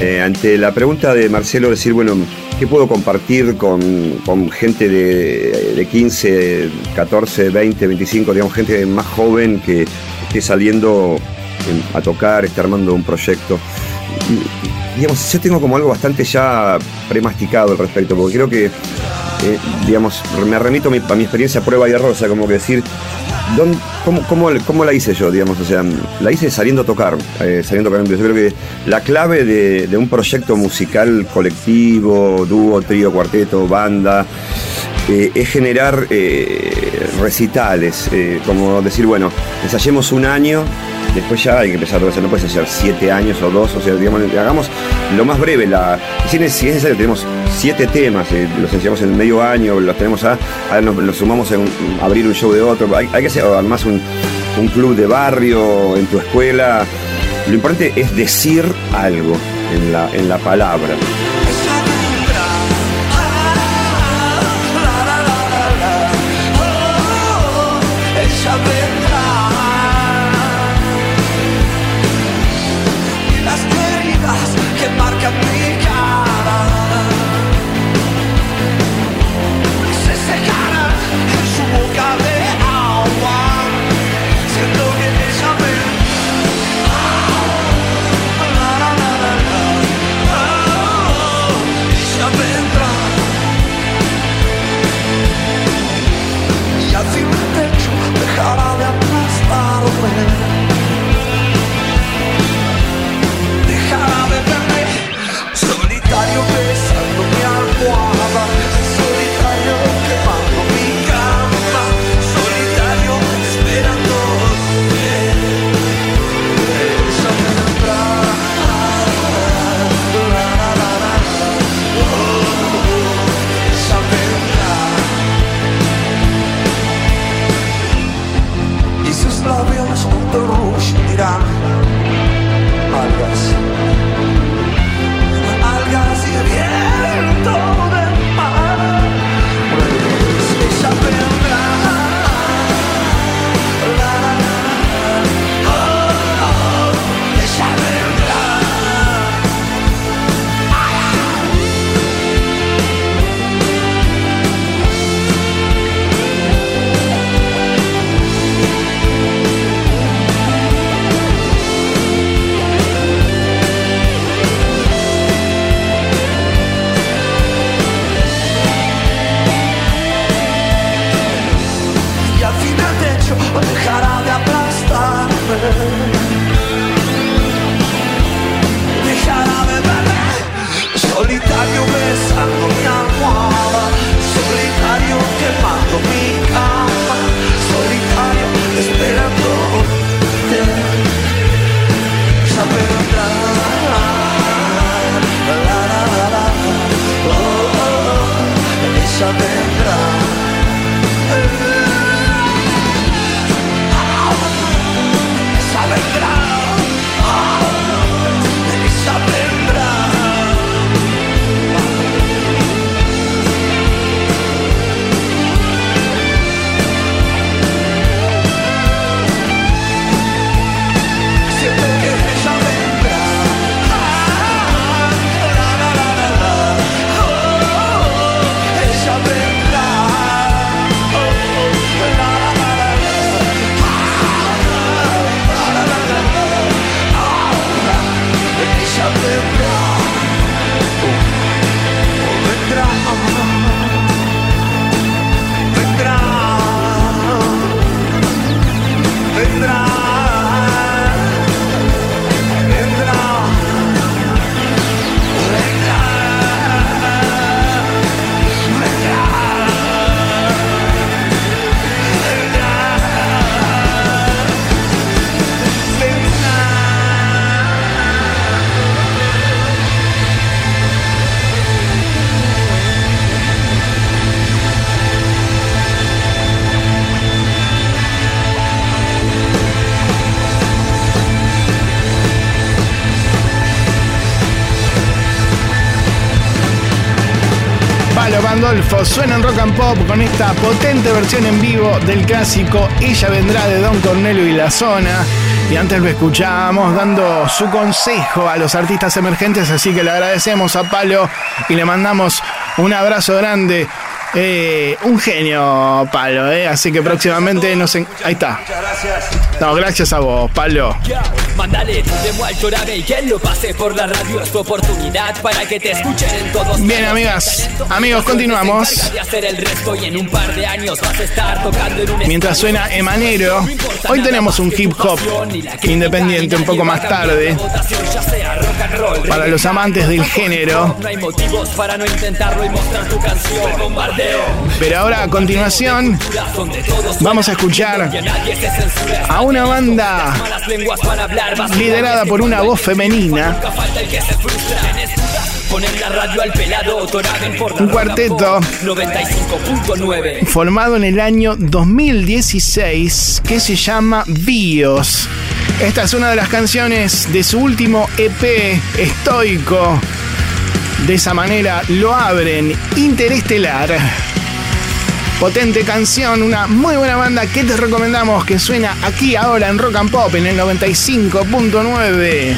Eh, ante la pregunta de Marcelo, decir, bueno, ¿qué puedo compartir con, con gente de, de 15, 14, 20, 25, digamos, gente más joven que esté saliendo en- a tocar, esté armando un proyecto? Digamos, yo tengo como algo bastante ya premasticado al respecto, porque creo que, eh, digamos, me remito a mi, a experiencia prueba y error, o sea, como que decir, ¿Dónde- cómo, cómo- cómo la hice yo, digamos? O sea, la hice saliendo a tocar, eh, saliendo a tocar. Yo creo que la clave de, un proyecto musical colectivo, dúo, trío, cuarteto, banda, eh, es generar recitales, como decir, bueno, ensayemos un año, después ya hay que empezar otra vez, no puedes ensayar siete años o dos, o sea, digamos, hagamos lo más breve, la, si es necesario, tenemos siete temas, eh, los ensayamos en medio año, los tenemos a, los sumamos un- abrir un show de otro, hay, hay que hacer además un, un club de barrio, en tu escuela, lo importante es decir algo en la, en la palabra. something. Rock and pop con esta potente versión en vivo del clásico Ella vendrá de Don Cornelio y la zona. Y antes lo escuchábamos dando su consejo a los artistas emergentes, así que le agradecemos a Palo y le mandamos un abrazo grande. Eh, un genio, Palo, eh, así que próximamente nos... en- Ahí está. Muchas gracias. No, gracias a vos, Palo. Mándale tu demo al Torabe y que lo pase por la radio. Es tu oportunidad para que te escuchen en todos Bien, amigas, amigos, continuamos. De hacer el resto y en un par de años vas a estar tocando en un Mientras suena Emanero, hoy tenemos un hip hop independiente un poco más tarde. Para los amantes del género. No hay motivos para no intentarlo y mostrar tu canción. Pero ahora a continuación vamos a escuchar a una banda liderada por una voz femenina, La radio al pelado, por Un cuarteto. Pop 95.9. formado en el año 2016, que se llama Bios. Esta es una de las canciones de su último EP, Estoico. De esa manera lo abren, Interestelar. Potente canción, una muy buena banda que te recomendamos que suena aquí ahora en Rock and Pop en el 95.9.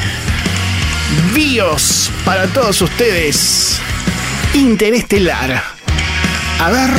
Para todos ustedes. Interestelar. A ver.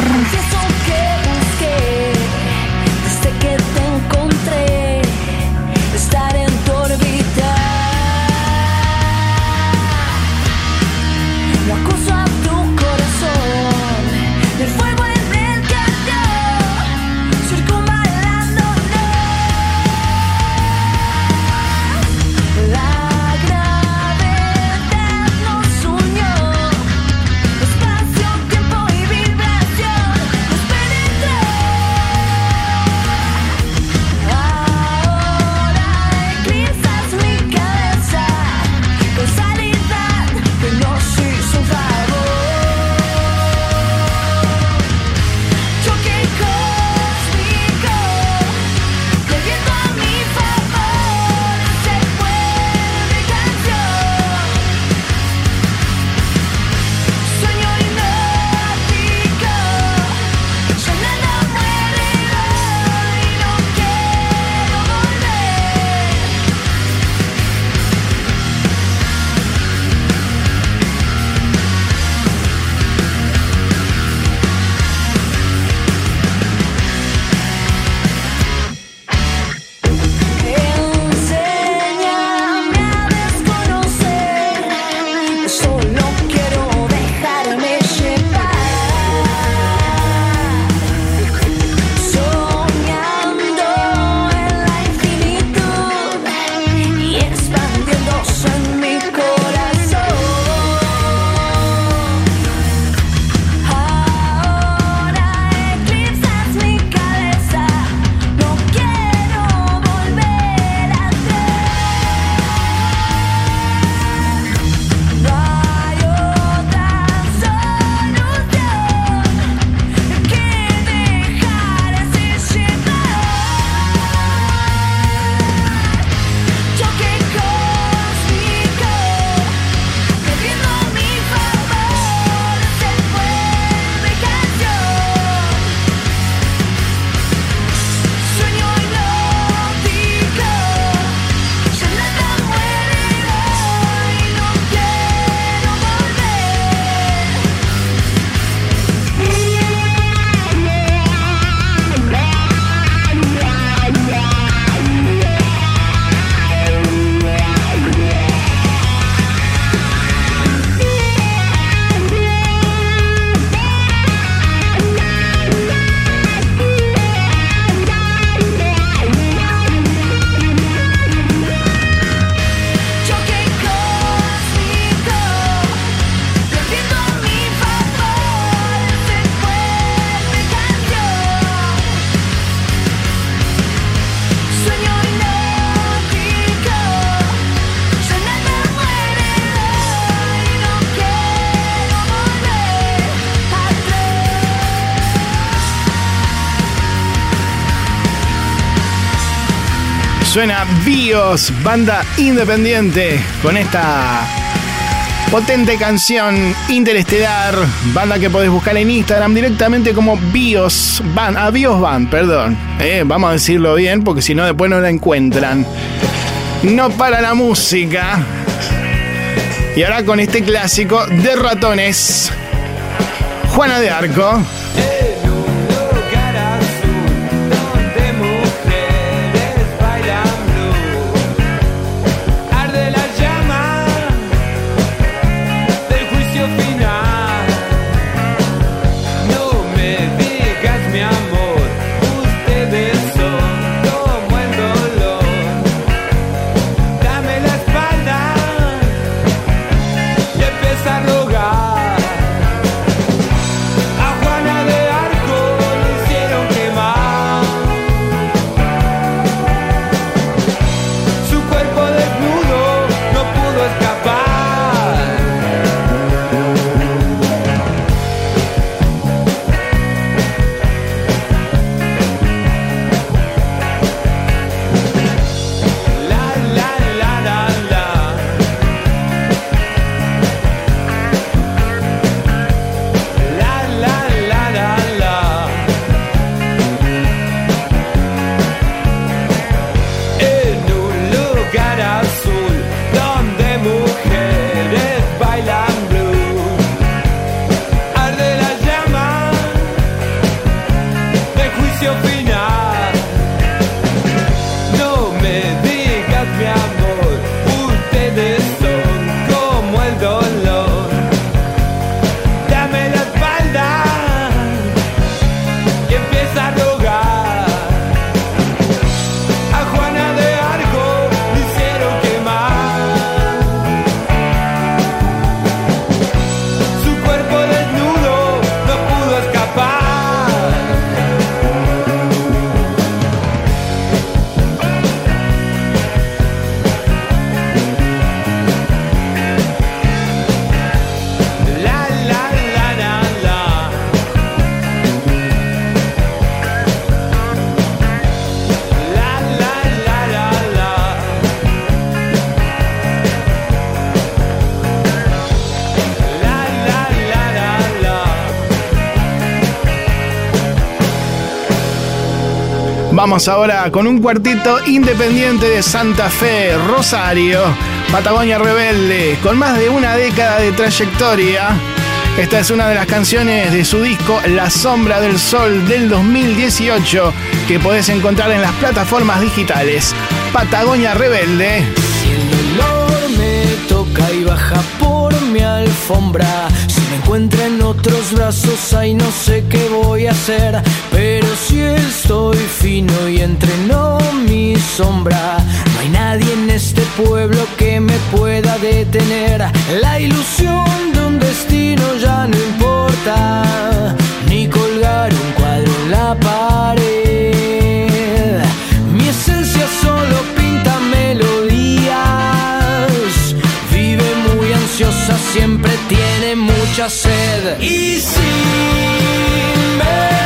Suena Bios, banda independiente, con esta Potente canción interestelar, banda que podés buscar en Instagram directamente como Bios Van, a Bios Van, perdón. Eh, vamos a decirlo bien porque si no después no la encuentran. No para la música. Y ahora con este clásico de ratones. Juana de Arco. Ahora con un cuartito independiente de Santa Fe, Rosario, Patagonia Rebelde, con más de una década de trayectoria. Esta es una de las canciones de su disco La Sombra del Sol del 2018 que podés encontrar en las plataformas digitales. Patagonia Rebelde. Si el dolor me toca y baja por mi alfombra, encuentra en otros brazos, ay no sé qué voy a hacer. Pero si estoy fino y entreno mi sombra, no hay nadie en este pueblo que me pueda detener. La ilusión de un destino ya no importa, ni colgar un cuadro en la pared. Siempre tiene mucha sed. Y si me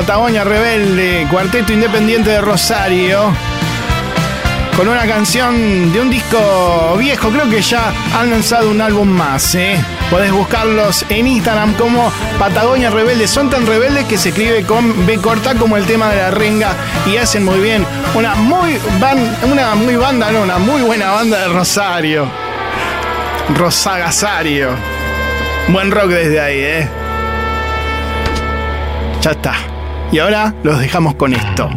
Patagonia Rebelde, cuarteto independiente de Rosario. Con una canción de un disco viejo, creo que ya han lanzado un álbum más, ¿eh? Podés buscarlos en Instagram como Patagonia Rebelde. Son tan rebeldes que se escribe con B corta como el tema de la renga y hacen muy bien. Una muy, una muy banda, no, una muy buena banda de Rosario. Rosagasario. Buen rock desde ahí, ¿eh? Ya está. Y ahora los dejamos con esto.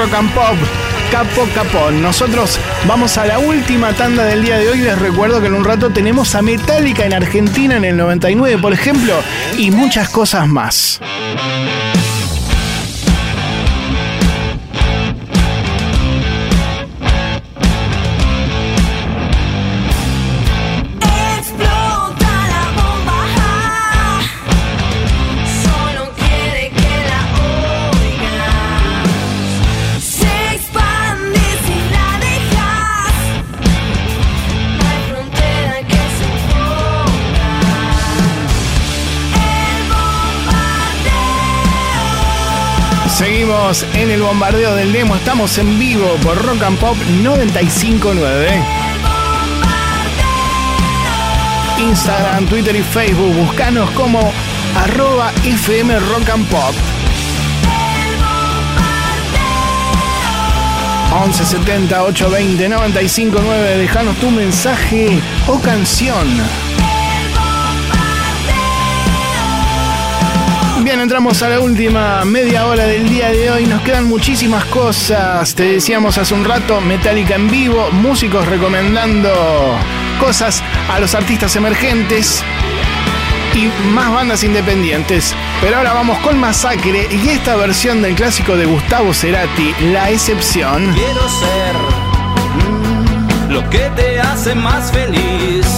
Rock and pop. Capo Capón. Nosotros vamos a la última tanda del día de hoy. Les recuerdo que en un rato tenemos a Metallica en Argentina en el 99, por ejemplo, y muchas cosas más. En el bombardeo del demo, estamos en vivo por Rock and Pop 959. Instagram, Twitter y Facebook, buscanos como arroba FM Rock and Pop. 1170 820 959, dejanos tu mensaje o canción. Bien, entramos a la última media hora del día de hoy. Nos quedan muchísimas cosas. Te decíamos hace un rato, Metallica en vivo, músicos recomendando cosas a los artistas emergentes y más bandas independientes. Pero ahora vamos con Masacre y esta versión del clásico de Gustavo Cerati, La Excepción. Quiero ser mm, lo que te hace más feliz.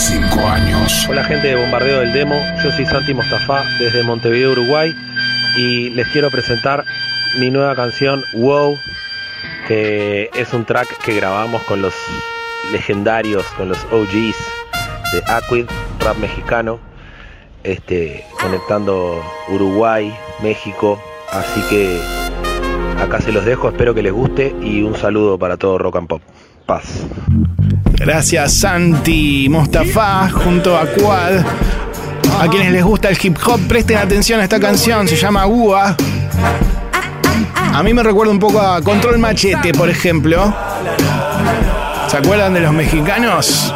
35 años. Hola gente de Bombardeo del Demo, yo soy Santi Mostafa desde Montevideo, Uruguay y les quiero presentar mi nueva canción Wow, que es un track que grabamos con los legendarios, con los OGs de Aquid, rap mexicano, este, conectando Uruguay, México, así que Acá se los dejo, espero que les guste y un saludo para todo Rock and Pop. Gracias Santi Mostafa junto a Quad. A quienes les gusta el hip hop, presten atención a esta canción, se llama Ua. A mí me recuerda un poco a Control Machete, por ejemplo. ¿Se acuerdan de los mexicanos?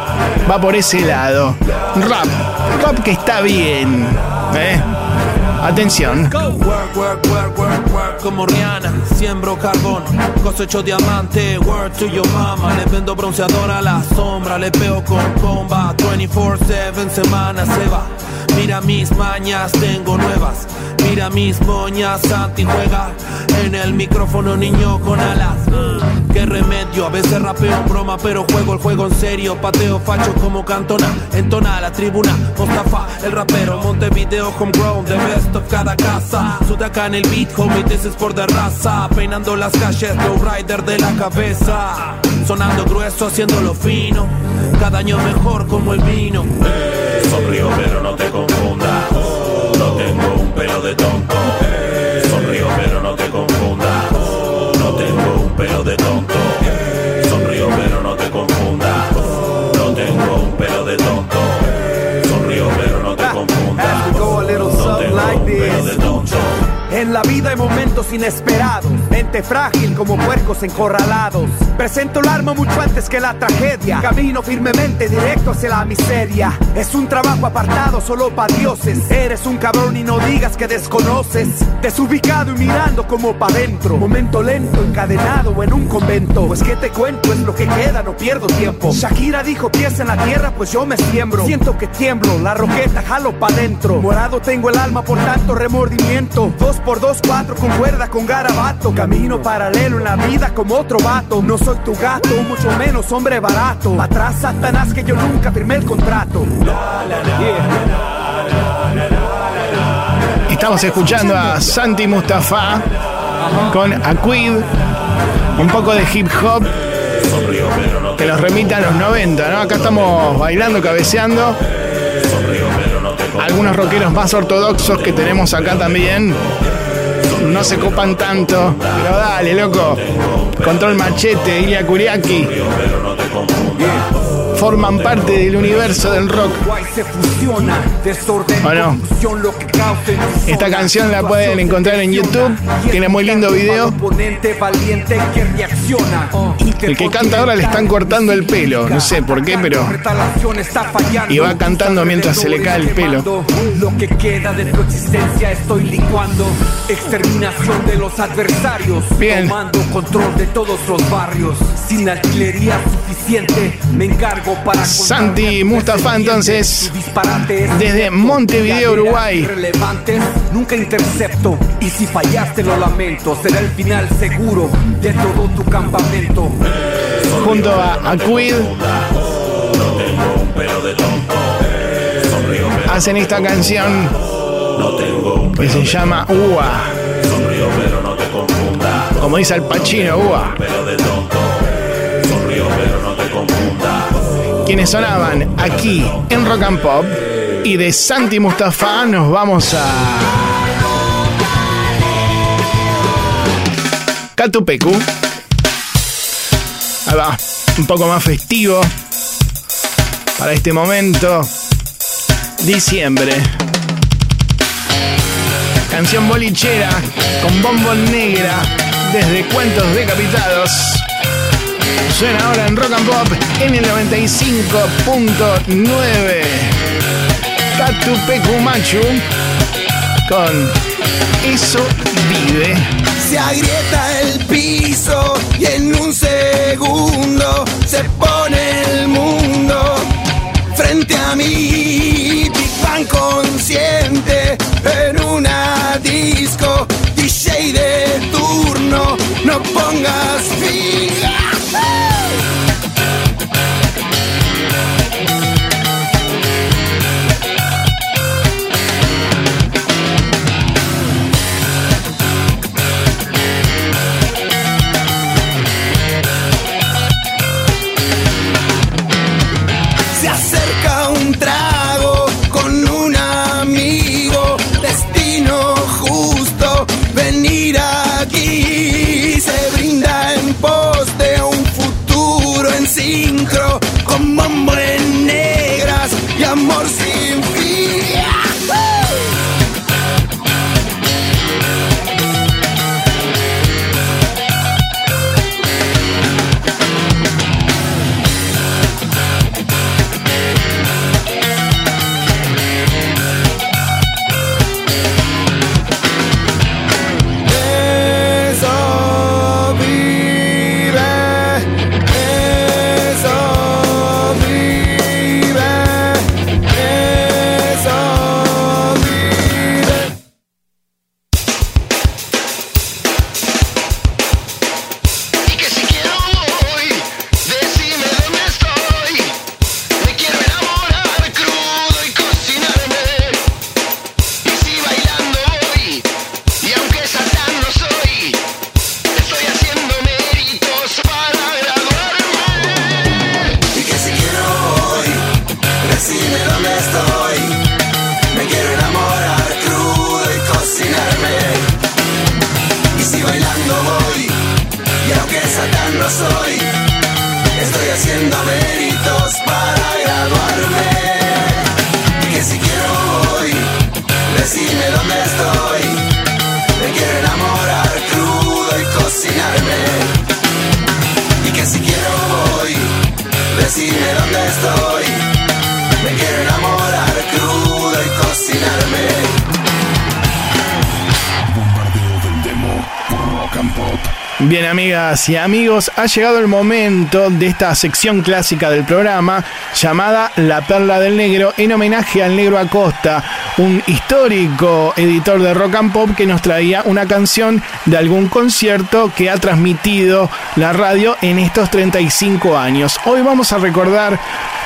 Va por ese lado. Rap, rap que está bien. ¿eh? Atención. Work, work, work, work, work como Rihanna. Siembro carbón, cosecho diamante. Word to your mama. Le vendo bronceador a la sombra. Le pego con comba. 24-7 semanas se va. Mira mis mañas, tengo nuevas. Mira mis moñas, Santi juega en el micrófono, niño con alas. Qué remedio, a veces rapeo broma, pero juego el juego en serio. Pateo facho como cantona, entona la tribuna. Mostafa, el rapero, Montevideo, homegrown, the best of cada casa. Suda acá en el beat, homie, this is por de raza. Peinando las calles, low rider de la cabeza. Sonando grueso, haciéndolo fino. Cada año mejor como el vino. Sonrío pero no te confundas. Momentos inesperados, mente frágil como puercos encorralados. Presento el arma mucho antes que la tragedia. Camino firmemente directo hacia la miseria. Es un trabajo apartado solo para dioses. Eres un cabrón y no digas que desconoces. Desubicado y mirando como pa' dentro. Momento lento, encadenado o en un convento. Pues que te cuento, es lo que queda, no pierdo tiempo. Shakira dijo pies en la tierra, pues yo me siembro. Siento que tiemblo, la roqueta jalo pa' dentro. Morado tengo el alma por tanto remordimiento. Dos por dos, cuatro con cuerda, con garabato. Camino paralelo en la vida como otro vato. No soy tu gato, mucho menos hombre barato. Atrás, Satanás, que yo nunca firmé el contrato. Estamos escuchando a Santi Mustafa con Aquid, un poco de hip hop que nos remita a los 90, ¿no? Acá estamos bailando, cabeceando. Algunos rockeros más ortodoxos que tenemos acá también no se copan tanto, pero dale, loco. Control Machete, Ilya Kuriaki forman parte del universo del rock. Bueno. Esta canción la pueden encontrar en YouTube. Tiene muy lindo video. El que canta ahora le están cortando el pelo. No sé por qué, pero. Y va cantando mientras se le cae el pelo. Lo que queda de tu existencia estoy licuando. Exterminación de los adversarios. Bien. Tomando control de todos los barrios. Sin artillería suficiente, me encargo. Santi Mustafa, entonces, desde Montevideo, Uruguay. Nunca intercepto. Y si fallaste, lo lamento. Será el final seguro de todo tu campamento. Junto a Aquid hacen esta canción que se llama Ua. Como dice Al Pacino, Ua. Quienes sonaban aquí en Rock and Pop y de Santi Mustafa nos vamos a Catupecu. Ahí va, un poco más festivo para este momento. Diciembre. Canción bolichera con bombón negra desde Cuentos Decapitados. Suena ahora en Rock and Pop en el 95.9. Catupecu Machu con Eso Vive. Se agrieta el piso y en un segundo se pone el mundo frente a mí. Big Bang consciente en una disco. DJ de turno, no pongas fin. Se Bien, amigas y amigos, ha llegado el momento de esta sección clásica del programa llamada La Perla del Negro en homenaje al Negro Acosta, un histórico editor de rock and pop que nos traía una canción de algún concierto que ha transmitido la radio en estos 35 años. Hoy vamos a recordar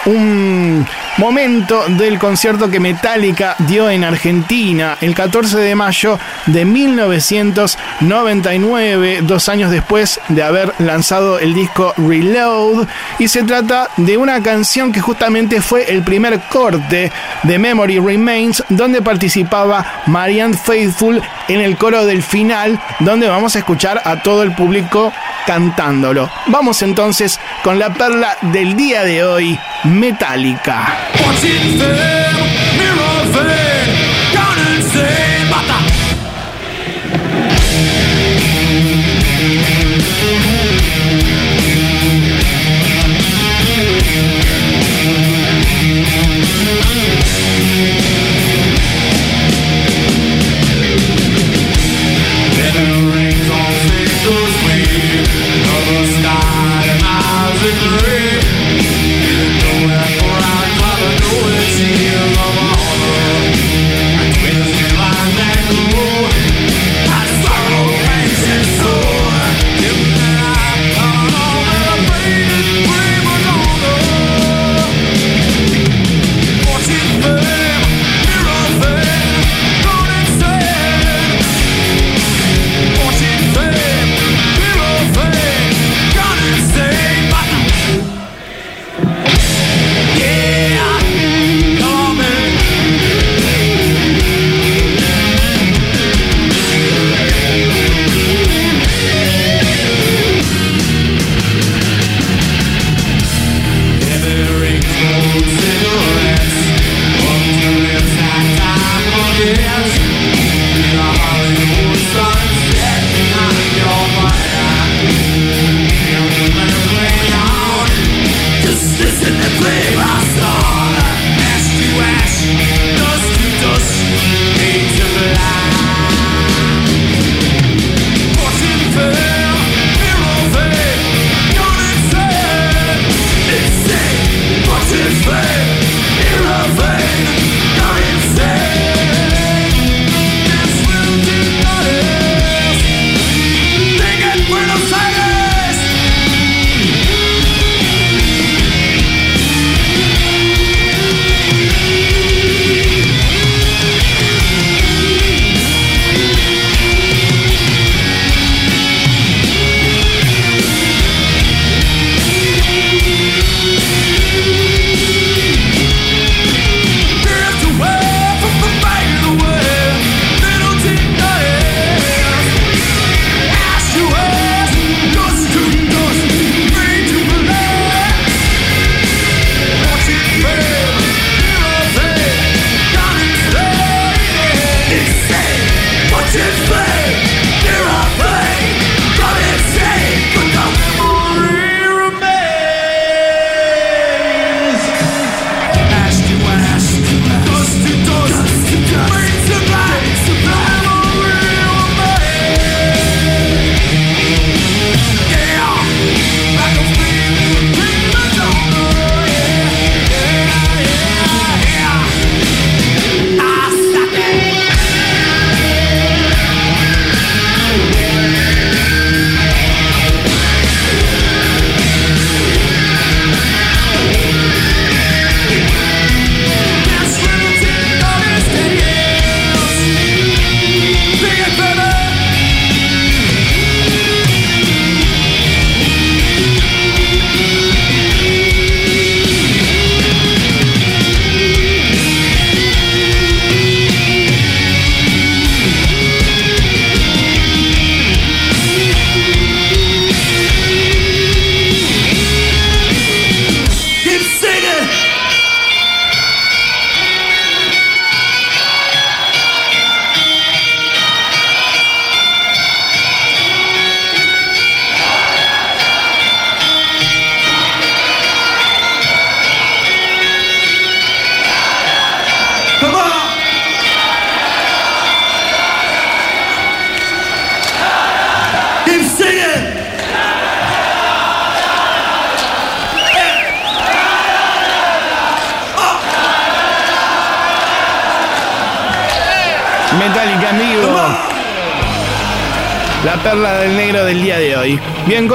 un momento del concierto que Metallica dio en Argentina el 14 de mayo de 1999, dos años después de haber lanzado el disco Reload. Y se trata de una canción que justamente fue el primer corte de Memory Remains, donde participaba Marianne Faithful en el coro del final, donde vamos a escuchar a todo el público cantándolo. Vamos entonces con la perla del día de hoy, Metallica.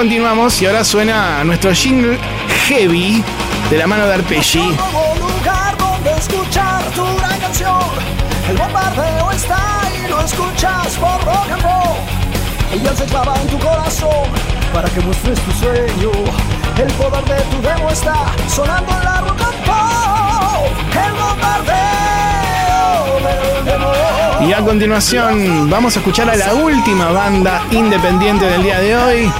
Continuamos y ahora suena nuestro jingle heavy de la mano de Arpeggi. Como lugar donde escuchar tu gran canción. El bombardeo está y lo escuchas por rock and roll. El dios se clava en tu corazón para que muestres tu sueño. El poder de tu demo está sonando en la rock and roll. El bombardeo del demo. Y a continuación vamos a escuchar a la última banda independiente del día de hoy.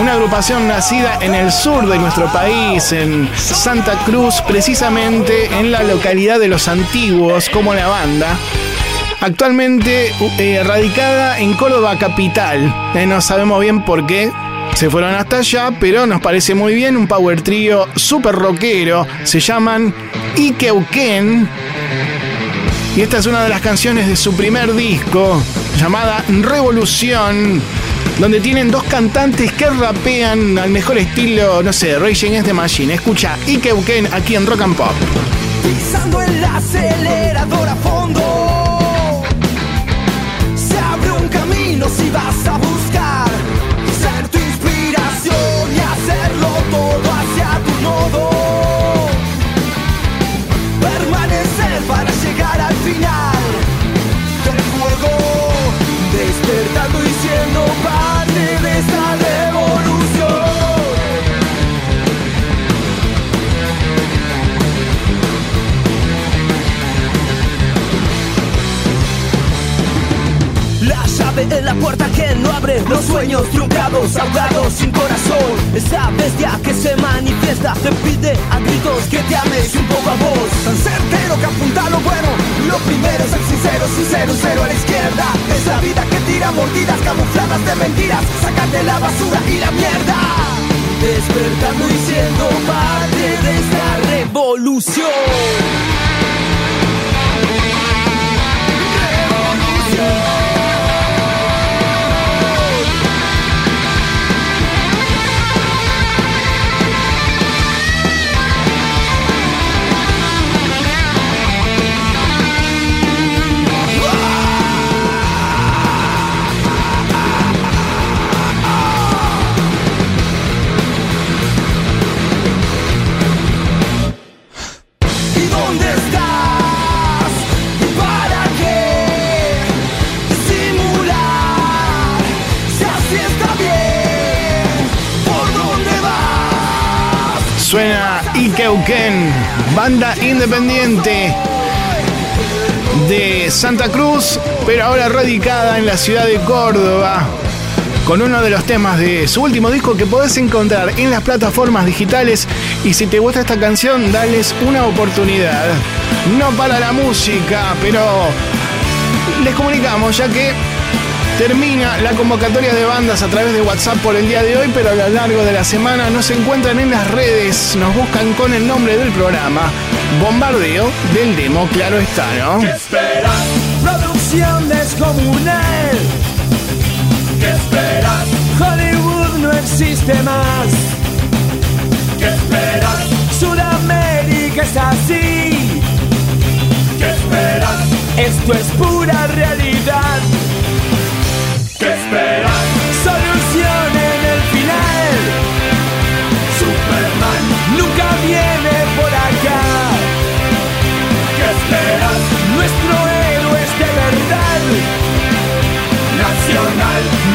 Una agrupación nacida en el sur de nuestro país, en Santa Cruz, precisamente en la localidad de Los Antiguos, como la banda. Actualmente eh, radicada en Córdoba capital. Eh, no sabemos bien por qué se fueron hasta allá, pero nos parece muy bien. Un power trío super rockero. Se llaman Ikeuken. Y esta es una de las canciones de su primer disco, llamada Revolución, donde tienen dos cantantes que rapean al mejor estilo, no sé, Rage Against the Machine. Escucha Ikeuken aquí en Rock and Pop. Pisando el acelerador a fondo. Se abre un camino si vas a buscar ser tu inspiración y hacerlo todo hacia tu modo. Permanecer para llegar al final del juego. Despertando y siendo parte en la puerta que no abre. Los sueños truncados, ahogados, sin corazón. Esa bestia que se manifiesta Te pide a gritos que te ames un poco a vos. Tan certero que apunta lo bueno Lo primero es ser sincero, sincero, cero a la izquierda. Es la vida que tira mordidas camufladas de mentiras. Sácate la basura y la mierda. Despertando y siendo parte de esta revolución Ikeuken, banda independiente de Santa Cruz, pero ahora radicada en la ciudad de Córdoba. Con uno de los temas de su último disco que podés encontrar en las plataformas digitales. Y si te gusta esta canción, dales una oportunidad. No para la música, pero les comunicamos ya que termina la convocatoria de bandas a través de WhatsApp por el día de hoy, pero a lo largo de la semana nos encuentran en las redes, nos buscan con el nombre del programa, Bombardeo del Demo, claro está, ¿no? esperas? Producción descomunal. ¿Qué esperas? Hollywood no existe más. ¿Qué esperas? Sudamérica es así. ¿Qué esperas? Esto es pura realidad.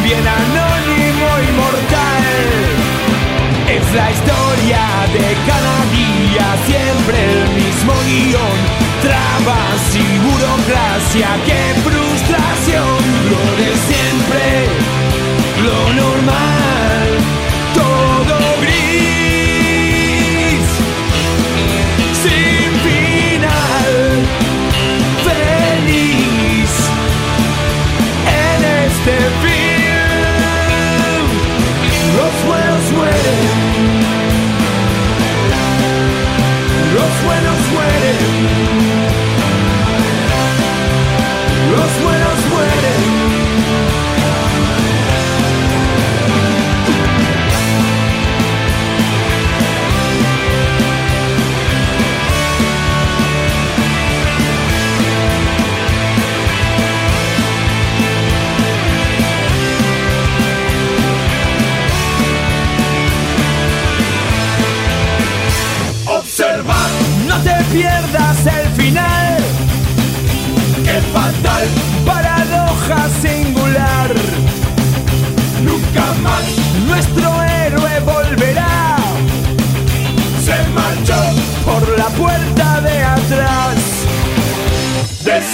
Bien anónimo y mortal. Es la historia de cada día, siempre el mismo guion. Trabas y burocracia, qué frustración. Lo de siempre, lo normal, todo gris. Buenos mueren.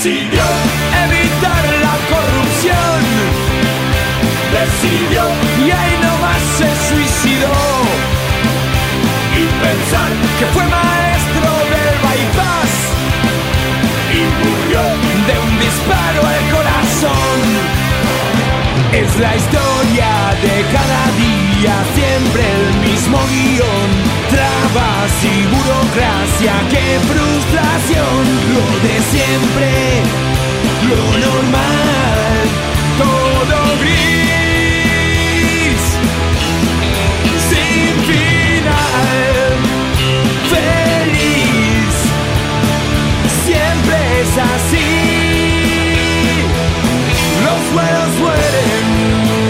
Decidió evitar la corrupción. Decidió y ahí nomás se suicidó. Y pensar que fue maestro del bypass. Y murió de un disparo al corazón. Es la historia de cada día, siempre el mismo guion. Trabas y burocracia, qué frustración. Lo de siempre, lo normal, todo gris. Sin final, feliz. Siempre es así. Los buenos mueren.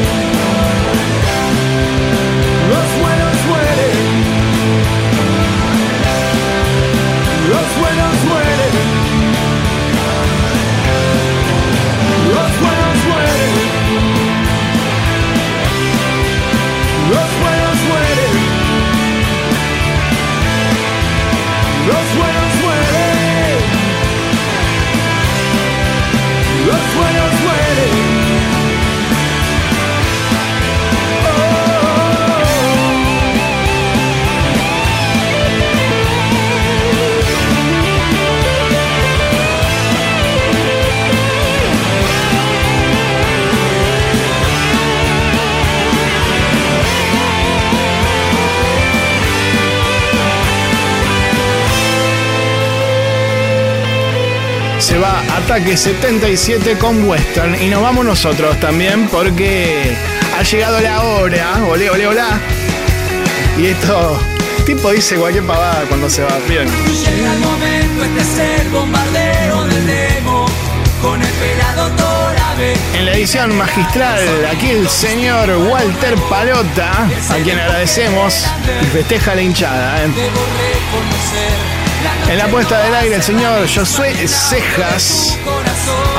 Ataque 77 con Western y nos vamos nosotros también porque ha llegado la hora. Olé, olé, olá. Y esto, tipo dice cualquier pavada cuando se va. Bien. Llega el momento, este es el bombardeo del demo con el pelado Torabe. En la edición magistral, aquí el señor Walter Palota, a quien agradecemos y festeja la hinchada. ¿eh? En la puesta del aire, el señor Josué Cejas.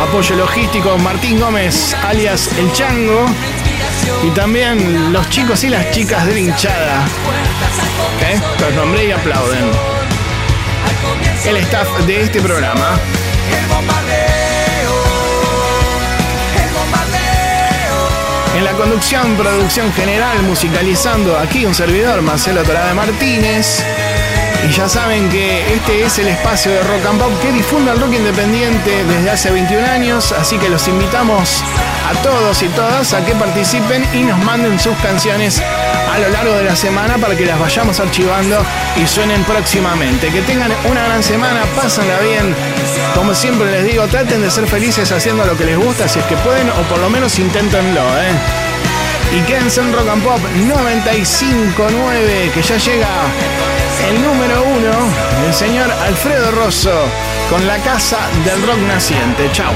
Apoyo logístico, Martín Gómez, alias El Chango. Y también los chicos y las chicas de hinchada. ¿eh? Los nombré y aplauden. El staff de este programa. En la conducción, producción general, musicalizando aquí un servidor, Marcelo Torabe Martínez. Y ya saben que este es el espacio de rock and pop que difunde el rock independiente desde hace 21 años, así que los invitamos a todos y todas a que participen y nos manden sus canciones a lo largo de la semana para que las vayamos archivando y suenen próximamente. Que tengan una gran semana, pásenla bien. Como siempre les digo, traten de ser felices haciendo lo que les gusta si es que pueden o por lo menos inténtenlo, ¿eh? Y quédense en Rock and Pop 95.9 que ya llega el número uno, el señor Alfredo Rosso, con la casa del rock naciente. Chao.